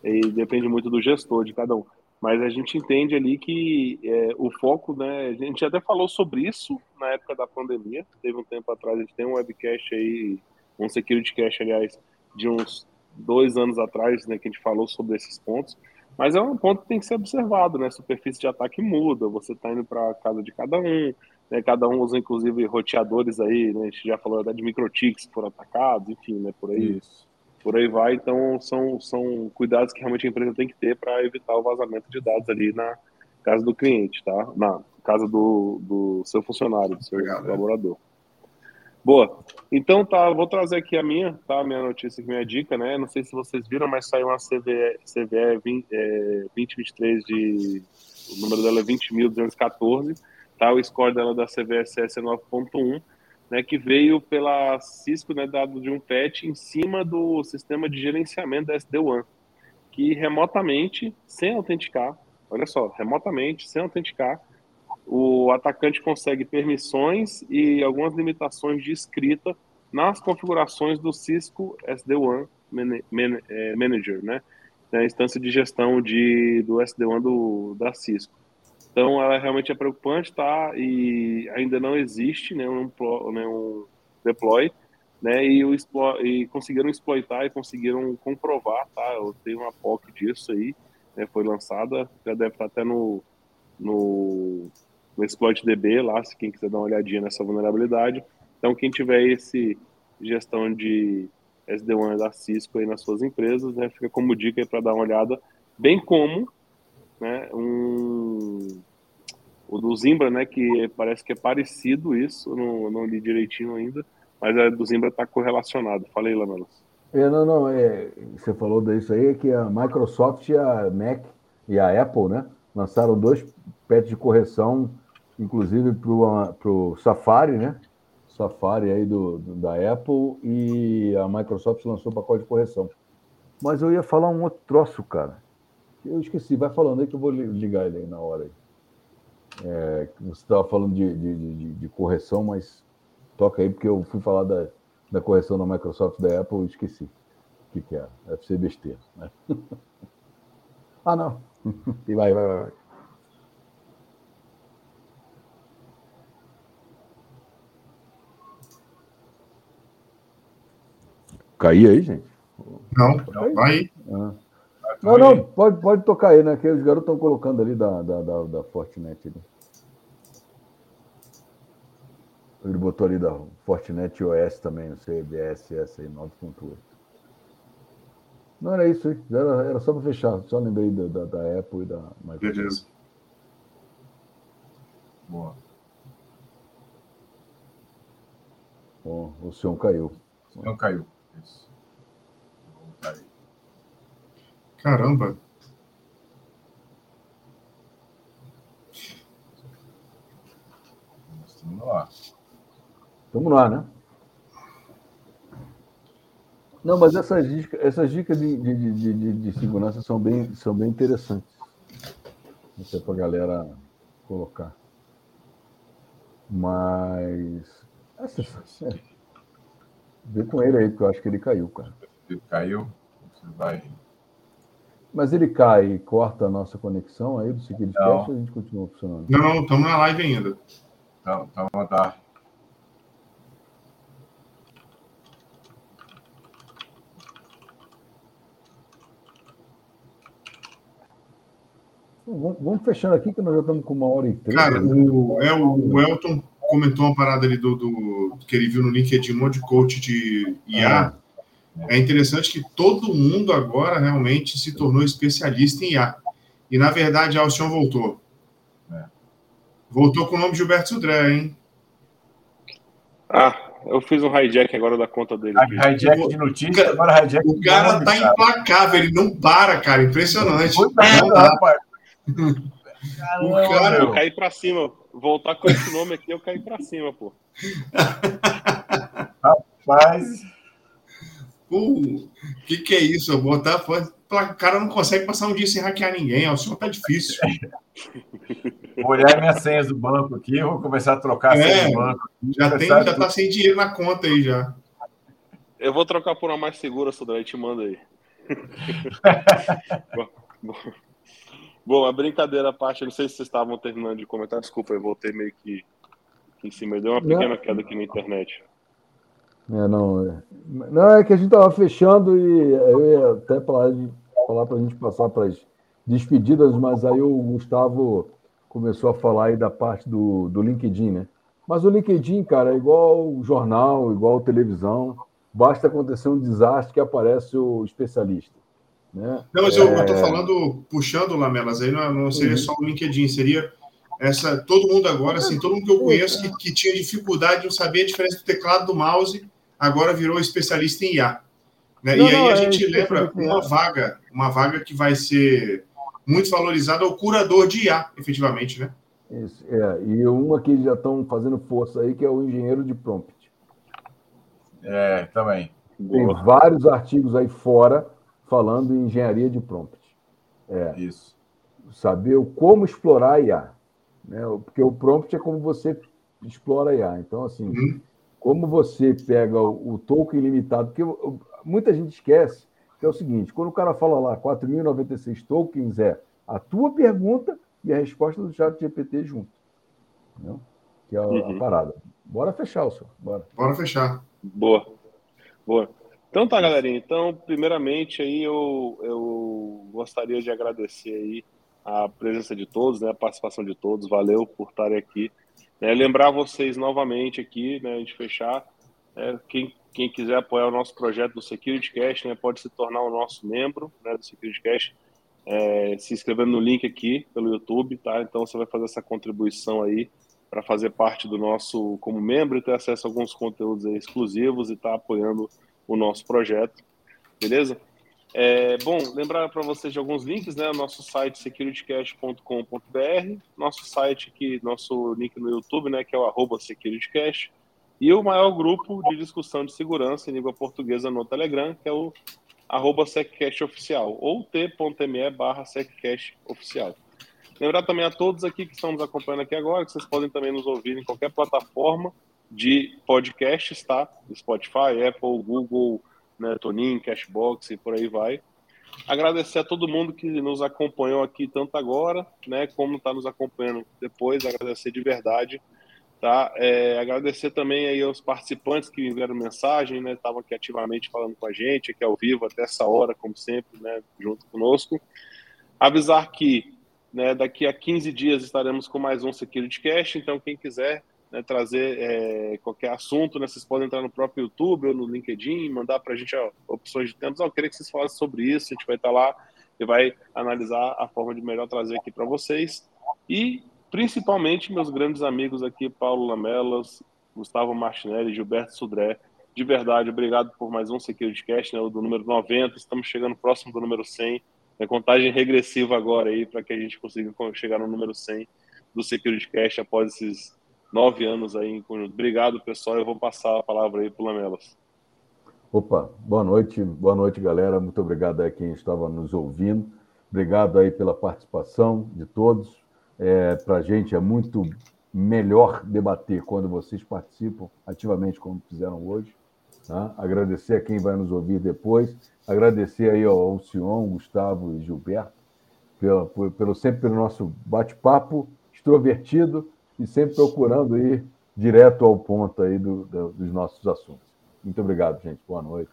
e depende muito do gestor de cada um. Mas a gente entende ali que é, o foco, né? A gente até falou sobre isso na época da pandemia. Teve um tempo atrás, a gente tem um webcast aí, um security cache, aliás, de uns dois anos atrás, né, que a gente falou sobre esses pontos. Mas é um ponto que tem que ser observado, né? A superfície de ataque muda, você está indo para a casa de cada um, né? Cada um usa, inclusive, roteadores aí, né? A gente já falou até de microtics que foram atacados, enfim, né? Por aí. Isso. por aí vai. Então, são, são cuidados que realmente a empresa tem que ter para evitar o vazamento de dados ali na casa do cliente, tá? Na casa do, do seu funcionário, do seu Obrigado, colaborador. É. Boa. Então, tá, vou trazer aqui a minha, tá? Minha notícia, minha dica, né? Não sei se vocês viram, mas saiu uma CVE, CVE 20, é, 2023 de... O número dela é 20.214, tá? O score dela da CVSS é 9.1 né, que veio pela Cisco, né, dado de um patch em cima do sistema de gerenciamento da SD-WAN, que remotamente, sem autenticar, olha só, remotamente, sem autenticar, o atacante consegue permissões e algumas limitações de escrita nas configurações do Cisco SD-WAN é, Manager, né, a instância de gestão de, do SD-WAN do, da Cisco. Então, ela realmente é preocupante, tá? E ainda não existe nenhum, nenhum deploy, né? E, o, e conseguiram exploitar e conseguiram comprovar, tá? Eu tenho uma POC disso aí, né? Foi lançada, já deve estar até no, no, no Exploit DB lá, se quem quiser dar uma olhadinha nessa vulnerabilidade. Então, quem tiver esse gestão de SD-WAN da Cisco aí nas suas empresas, né? Fica como dica aí para dar uma olhada, bem como né, um, o do Zimbra, né, que parece que é parecido isso, não, não li direitinho ainda, mas a do Zimbra está correlacionado. Falei, Lamelos. É, não, não, é, você falou disso aí, que a Microsoft a Mac e a Apple, né, lançaram dois patches de correção, inclusive para o Safari, né, Safari aí do, da Apple e a Microsoft lançou pacote de correção. Mas eu ia falar um outro troço, cara. Eu esqueci, vai falando aí que eu vou ligar ele aí na hora. Aí. É, você estava falando de, de, de, de, correção, mas toca aí, porque eu fui falar da, da correção da Microsoft da Apple e esqueci o que, que é. Deve ser besteira. Né? ah, não. e vai, vai, vai. Cair aí, gente? Não, não vai. Ah. Não, não, pode, pode tocar aí, né? Que os garotos estão colocando ali da, da, da, da Fortinet. Ali. Ele botou ali da Fortinet OS também, no CBSS aí, 9.8. Não era isso aí, era, era só para fechar. Só lembrei da, da, da, Apple e da Microsoft. Beleza. Boa. Bom, o senhor caiu. O senhor caiu. Caramba. Estamos no ar. Estamos né? Não, mas essas dicas, essas dicas de, de, de, de, segurança são bem, são bem interessantes. Isso é para a galera colocar. Mas. Essa, vê com ele aí, porque eu acho que ele caiu, cara. Ele caiu? Você vai mas ele cai e corta a nossa conexão aí do Security Cast ou a gente continua funcionando? Não, não, estamos na live ainda. Tá, tá, tá. Vamos fechando aqui, que nós já estamos com uma hora e três. Cara, o, é, o Elton comentou uma parada ali do, do que ele viu no LinkedIn, um monte de coach de IA. Ah é interessante que todo mundo agora realmente se tornou especialista em IA. E, na verdade, a Alcion voltou. É. Voltou com o nome Gilberto Sudré, hein? Ah, eu fiz um hijack agora da conta dele. Ah, hijack de notícia, agora hijack O cara nome, tá cara. implacável, ele não para, cara. Impressionante. Não Caramba, o cara... Eu caí pra cima. Voltar com esse nome aqui, eu caí pra cima, pô. Rapaz... O que, que é isso? Eu botar O cara não consegue passar um dia sem hackear ninguém. O senhor tá difícil. Vou olhar minhas senhas do banco aqui, vou começar a trocar é, senha do banco. Já, tem, já tá sem dinheiro na conta aí já. Eu vou trocar por uma mais segura, Sodré, te manda aí. bom, a brincadeira à parte, não sei se vocês estavam terminando de comentar, desculpa, eu voltei meio que, em cima, deu uma pequena queda aqui na internet. É, não, é. não, é que a gente estava fechando e eu ia até falar, falar para a gente passar para as despedidas, mas aí o Gustavo começou a falar aí da parte do, do LinkedIn, né? Mas o LinkedIn, cara, é igual o jornal, igual a televisão. basta acontecer um desastre que aparece o especialista. Né? Não, mas é... eu estou falando, puxando, Lamelas, aí não, não seria uhum. só o LinkedIn, seria essa todo mundo agora, assim, todo mundo que eu conheço que, que tinha dificuldade de saber a diferença do teclado do mouse, agora virou especialista em IA. Né? Não, e aí não, a gente é lembra uma vaga, uma vaga que vai ser muito valorizada, é o curador de IA, efetivamente, né? Isso, é, e uma que já estão fazendo força aí, que é o engenheiro de prompt. É, também. Tem Boa. vários artigos aí fora falando em engenharia de prompt. É, Isso. Saber como explorar a IA. Né? Porque o prompt é como você explora a IA. Então, assim, uhum. como você pega o, o token ilimitado, porque muita gente esquece que é o seguinte: quando o cara fala lá 4.096 tokens, é a tua pergunta e a resposta do chat GPT junto. Entendeu? Que é a, uhum. a parada. Bora fechar, o senhor. Bora. Bora fechar. Boa. Boa. Então tá, galerinha. Então, primeiramente aí eu, eu gostaria de agradecer aí a presença de todos, né, a participação de todos. Valeu por estarem aqui. É, lembrar vocês novamente aqui, né, de fechar, é, quem, quem quiser apoiar o nosso projeto do Security Cash, né, pode se tornar o nosso membro né, do Security Cash, é, se inscrevendo no link aqui pelo YouTube, tá? Então você vai fazer essa contribuição aí para fazer parte do nosso como membro e ter acesso a alguns conteúdos exclusivos e estar tá apoiando o nosso projeto, beleza? É, bom, lembrar para vocês de alguns links, né? Nosso site securitycash.com.br, nosso site aqui, nosso link no YouTube, né? Que é o arroba securitycash, e o maior grupo de discussão de segurança em língua portuguesa no Telegram, que é o arroba SecCashOficial, ou t.me barra SecCashOficial. Lembrar também a todos aqui que estão nos acompanhando aqui agora, que vocês podem também nos ouvir em qualquer plataforma de podcasts, tá? Spotify, Apple, Google, né, Tonin, Cashbox e por aí vai. Agradecer a todo mundo que nos acompanhou aqui tanto agora, né, como está nos acompanhando depois. Agradecer de verdade, tá? É, agradecer também aí aos participantes que enviaram mensagem, né, estavam aqui ativamente falando com a gente, aqui ao vivo até essa hora, como sempre, né, junto conosco. Avisar que, né, daqui a 15 dias estaremos com mais um Security Cash, então quem quiser né, trazer é, qualquer assunto, né, vocês podem entrar no próprio YouTube ou no LinkedIn, mandar para a gente ó, opções de temas. Eu queria que vocês falassem sobre isso, a gente vai estar lá e vai analisar a forma de melhor trazer aqui para vocês. E, principalmente, meus grandes amigos aqui, Paulo Lamelas, Gustavo Martinelli, Gilberto Sudré, de verdade, obrigado por mais um Security Cast, né, do número 90, estamos chegando próximo do número 100, é contagem regressiva agora aí, para que a gente consiga chegar no número 100 do Security Cast após esses nove anos aí em conjunto. Obrigado, pessoal. Eu vou passar a palavra aí para o Lamelas. Opa, boa noite, boa noite, galera. Muito obrigado a quem estava nos ouvindo. Obrigado aí pela participação de todos. É, para a gente é muito melhor debater quando vocês participam ativamente, como fizeram hoje. Tá? Agradecer a quem vai nos ouvir depois. Agradecer aí ao Alcion, Gustavo e Gilberto pelo, pelo sempre pelo nosso bate-papo extrovertido e sempre procurando ir direto ao ponto aí do, do, dos nossos assuntos. Muito obrigado, gente. Boa noite.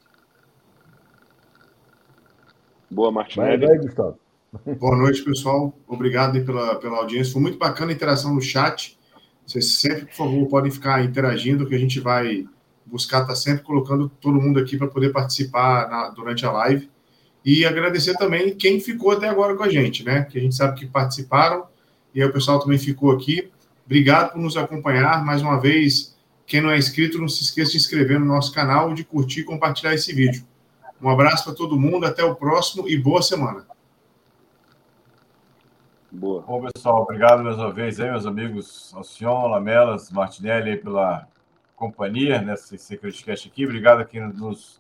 Boa, Martinelli. Vai, vai, Gustavo. Boa noite, pessoal. Obrigado pela, pela audiência. Foi muito bacana a interação no chat. Vocês sempre, por favor, podem ficar interagindo, que a gente vai buscar estar tá sempre colocando todo mundo aqui para poder participar na, durante a live. E agradecer também quem ficou até agora com a gente, né? Que a gente sabe que participaram e aí o pessoal também ficou aqui. Obrigado por nos acompanhar. Mais uma vez, quem não é inscrito, não se esqueça de inscrever no nosso canal, de curtir e compartilhar esse vídeo. Um abraço para todo mundo, até o próximo e boa semana. Boa. Bom, pessoal, obrigado mais uma vez aí, meus amigos Alcion, Lamelas, Martinelli, aí, pela companhia nessa Secretcast aqui. Obrigado a quem nos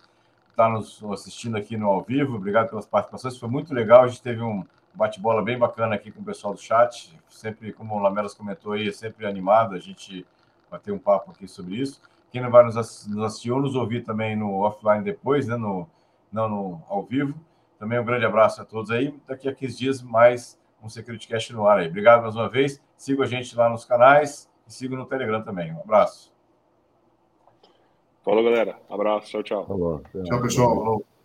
está nos assistindo aqui no ao vivo. Obrigado pelas participações. Foi muito legal. A gente teve um bate-bola bem bacana aqui com o pessoal do chat. Sempre, como o Lamelas comentou aí, é sempre animado a gente bater um papo aqui sobre isso. Quem não vai nos, assistir ou nos ouvir também no offline depois, né, no, não no, ao vivo. Também um grande abraço a todos aí. Daqui a 15 dias, mais um Security Cast no ar aí. Obrigado mais uma vez. Siga a gente lá nos canais e siga no Telegram também. Um abraço. Falou, galera. Abraço. Tchau, tchau. Tchau, pessoal. Falou.